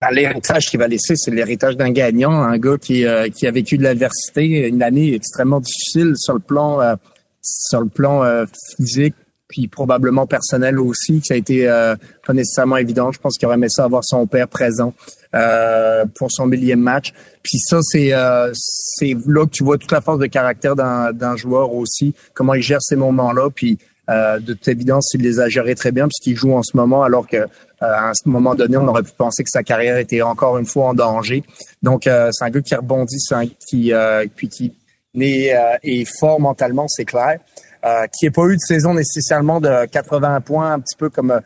Ben, l'héritage qu'il va laisser, c'est l'héritage d'un gagnant, un gars qui, euh, qui a vécu de l'adversité, une année extrêmement difficile sur sur le plan physique, puis probablement personnel aussi, que ça a été pas nécessairement évident. Je pense qu'il aurait aimé ça avoir son père présent pour son millième match. Puis ça, c'est euh, là que tu vois toute la force de caractère d'un joueur aussi, comment il gère ces moments-là. Puis euh, de toute évidence, il les a gérés très bien puisqu'il joue en ce moment, alors que euh, à un moment donné, on aurait pu penser que sa carrière était encore une fois en danger. Donc, euh, c'est un gars qui rebondit, c'est un qui puis qui est, est fort mentalement, c'est clair. Qui n'a pas eu de saison nécessairement de 80 points, un petit peu comme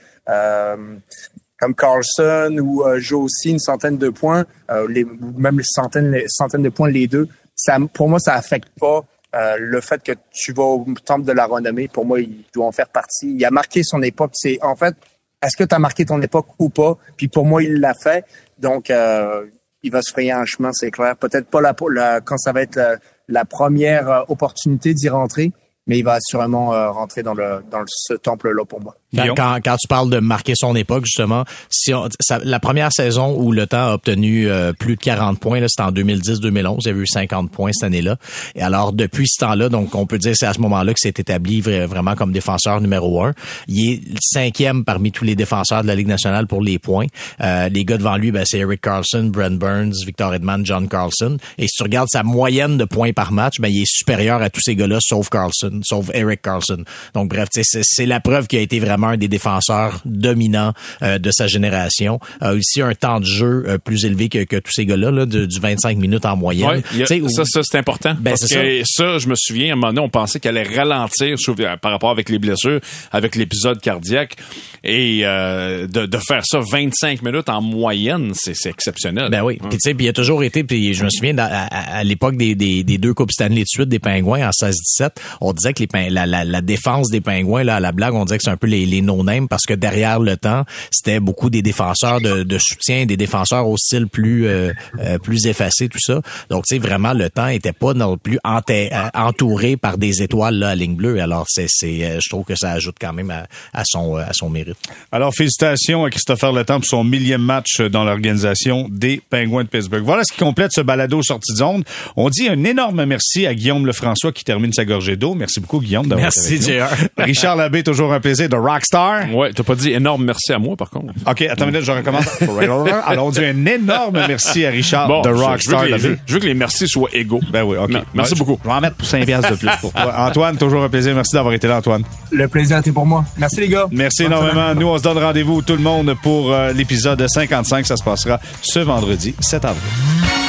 comme Carlson ou euh, aussi, une centaine de points, euh, les, même centaines, centaines de points les deux. Ça, pour moi, ça affecte pas euh, le fait que tu vas au temple de la renommée. Pour moi, il doit en faire partie. Il a marqué son époque. C'est en fait, est-ce que tu as marqué ton époque ou pas? Puis pour moi, il l'a fait. Donc, il va se frayer un chemin, c'est clair. Peut-être pas la, la, quand ça va être la première opportunité d'y rentrer, mais il va assurément rentrer dans le dans ce temple là pour moi. Quand, quand, tu parles de marquer son époque, justement, si la première saison où le temps a obtenu euh, plus de 40 points, c'était en 2010-2011. Il y avait eu 50 points cette année-là. Et alors, depuis ce temps-là, donc on peut dire c'est à ce moment-là que c'est établi vraiment comme défenseur numéro un. Il est cinquième parmi tous les défenseurs de la Ligue nationale pour les points. Euh, les gars devant lui, ben, c'est Eric Carlson, Brent Burns, Victor Edman, John Carlson. Et si tu regardes sa moyenne de points par match, ben, il est supérieur à tous ces gars-là, sauf Carlson, sauf Eric Carlson. Donc bref, c'est la preuve qu'il a été vraiment un des défenseurs dominants euh, de sa génération. A aussi un temps de jeu euh, plus élevé que, que tous ces gars-là, là, du 25 minutes en moyenne. ça, ça c'est important. Ben, parce que ça. je me souviens, à un moment donné, on pensait qu'elle allait ralentir par rapport avec les blessures, avec l'épisode cardiaque. Et euh, de, de, faire ça 25 minutes en moyenne, c'est exceptionnel. Ben oui. Puis tu sais, il a toujours été, puis je me souviens, à, à, l'époque des, des, des, deux Coupes Stanley de suite des Pingouins en 16-17, on disait que les, la, la, la, défense des Pingouins, là, à la blague, on disait que c'est un peu les, les no-name parce que derrière le temps, c'était beaucoup des défenseurs de, de, soutien, des défenseurs au style plus euh, euh, plus effacé, tout ça. Donc, tu sais, vraiment, le temps était pas non plus euh, entouré par des étoiles là, à ligne bleue. Alors, c'est, c'est, je trouve que ça ajoute quand même à, à son à son mérite. Alors, félicitations à Christopher Letang pour son millième match dans l'organisation des Penguins de Pittsburgh. Voilà ce qui complète ce balado sortie de zone. On dit un énorme merci à Guillaume Lefrançois qui termine sa gorgée d'eau. Merci beaucoup, Guillaume, d'avoir Merci, JR. Richard Labbé, toujours un plaisir de Rockstar. Ouais, t'as pas dit énorme merci à moi, par contre. OK, attends une minute, je recommence. Alors, on dit un énorme merci à Richard de Rockstar. Je, je, veux que les merci soient égaux. Ben oui, OK. merci beaucoup. Je vais en mettre pour 5 de plus pour toi. Antoine, toujours un plaisir. Merci d'avoir été là, Antoine. Le plaisir était pour moi. Merci, les gars. Merci énormément. Nous, on se donne rendez-vous, tout le monde, pour euh, l'épisode 55. Ça se passera ce vendredi 7 avril.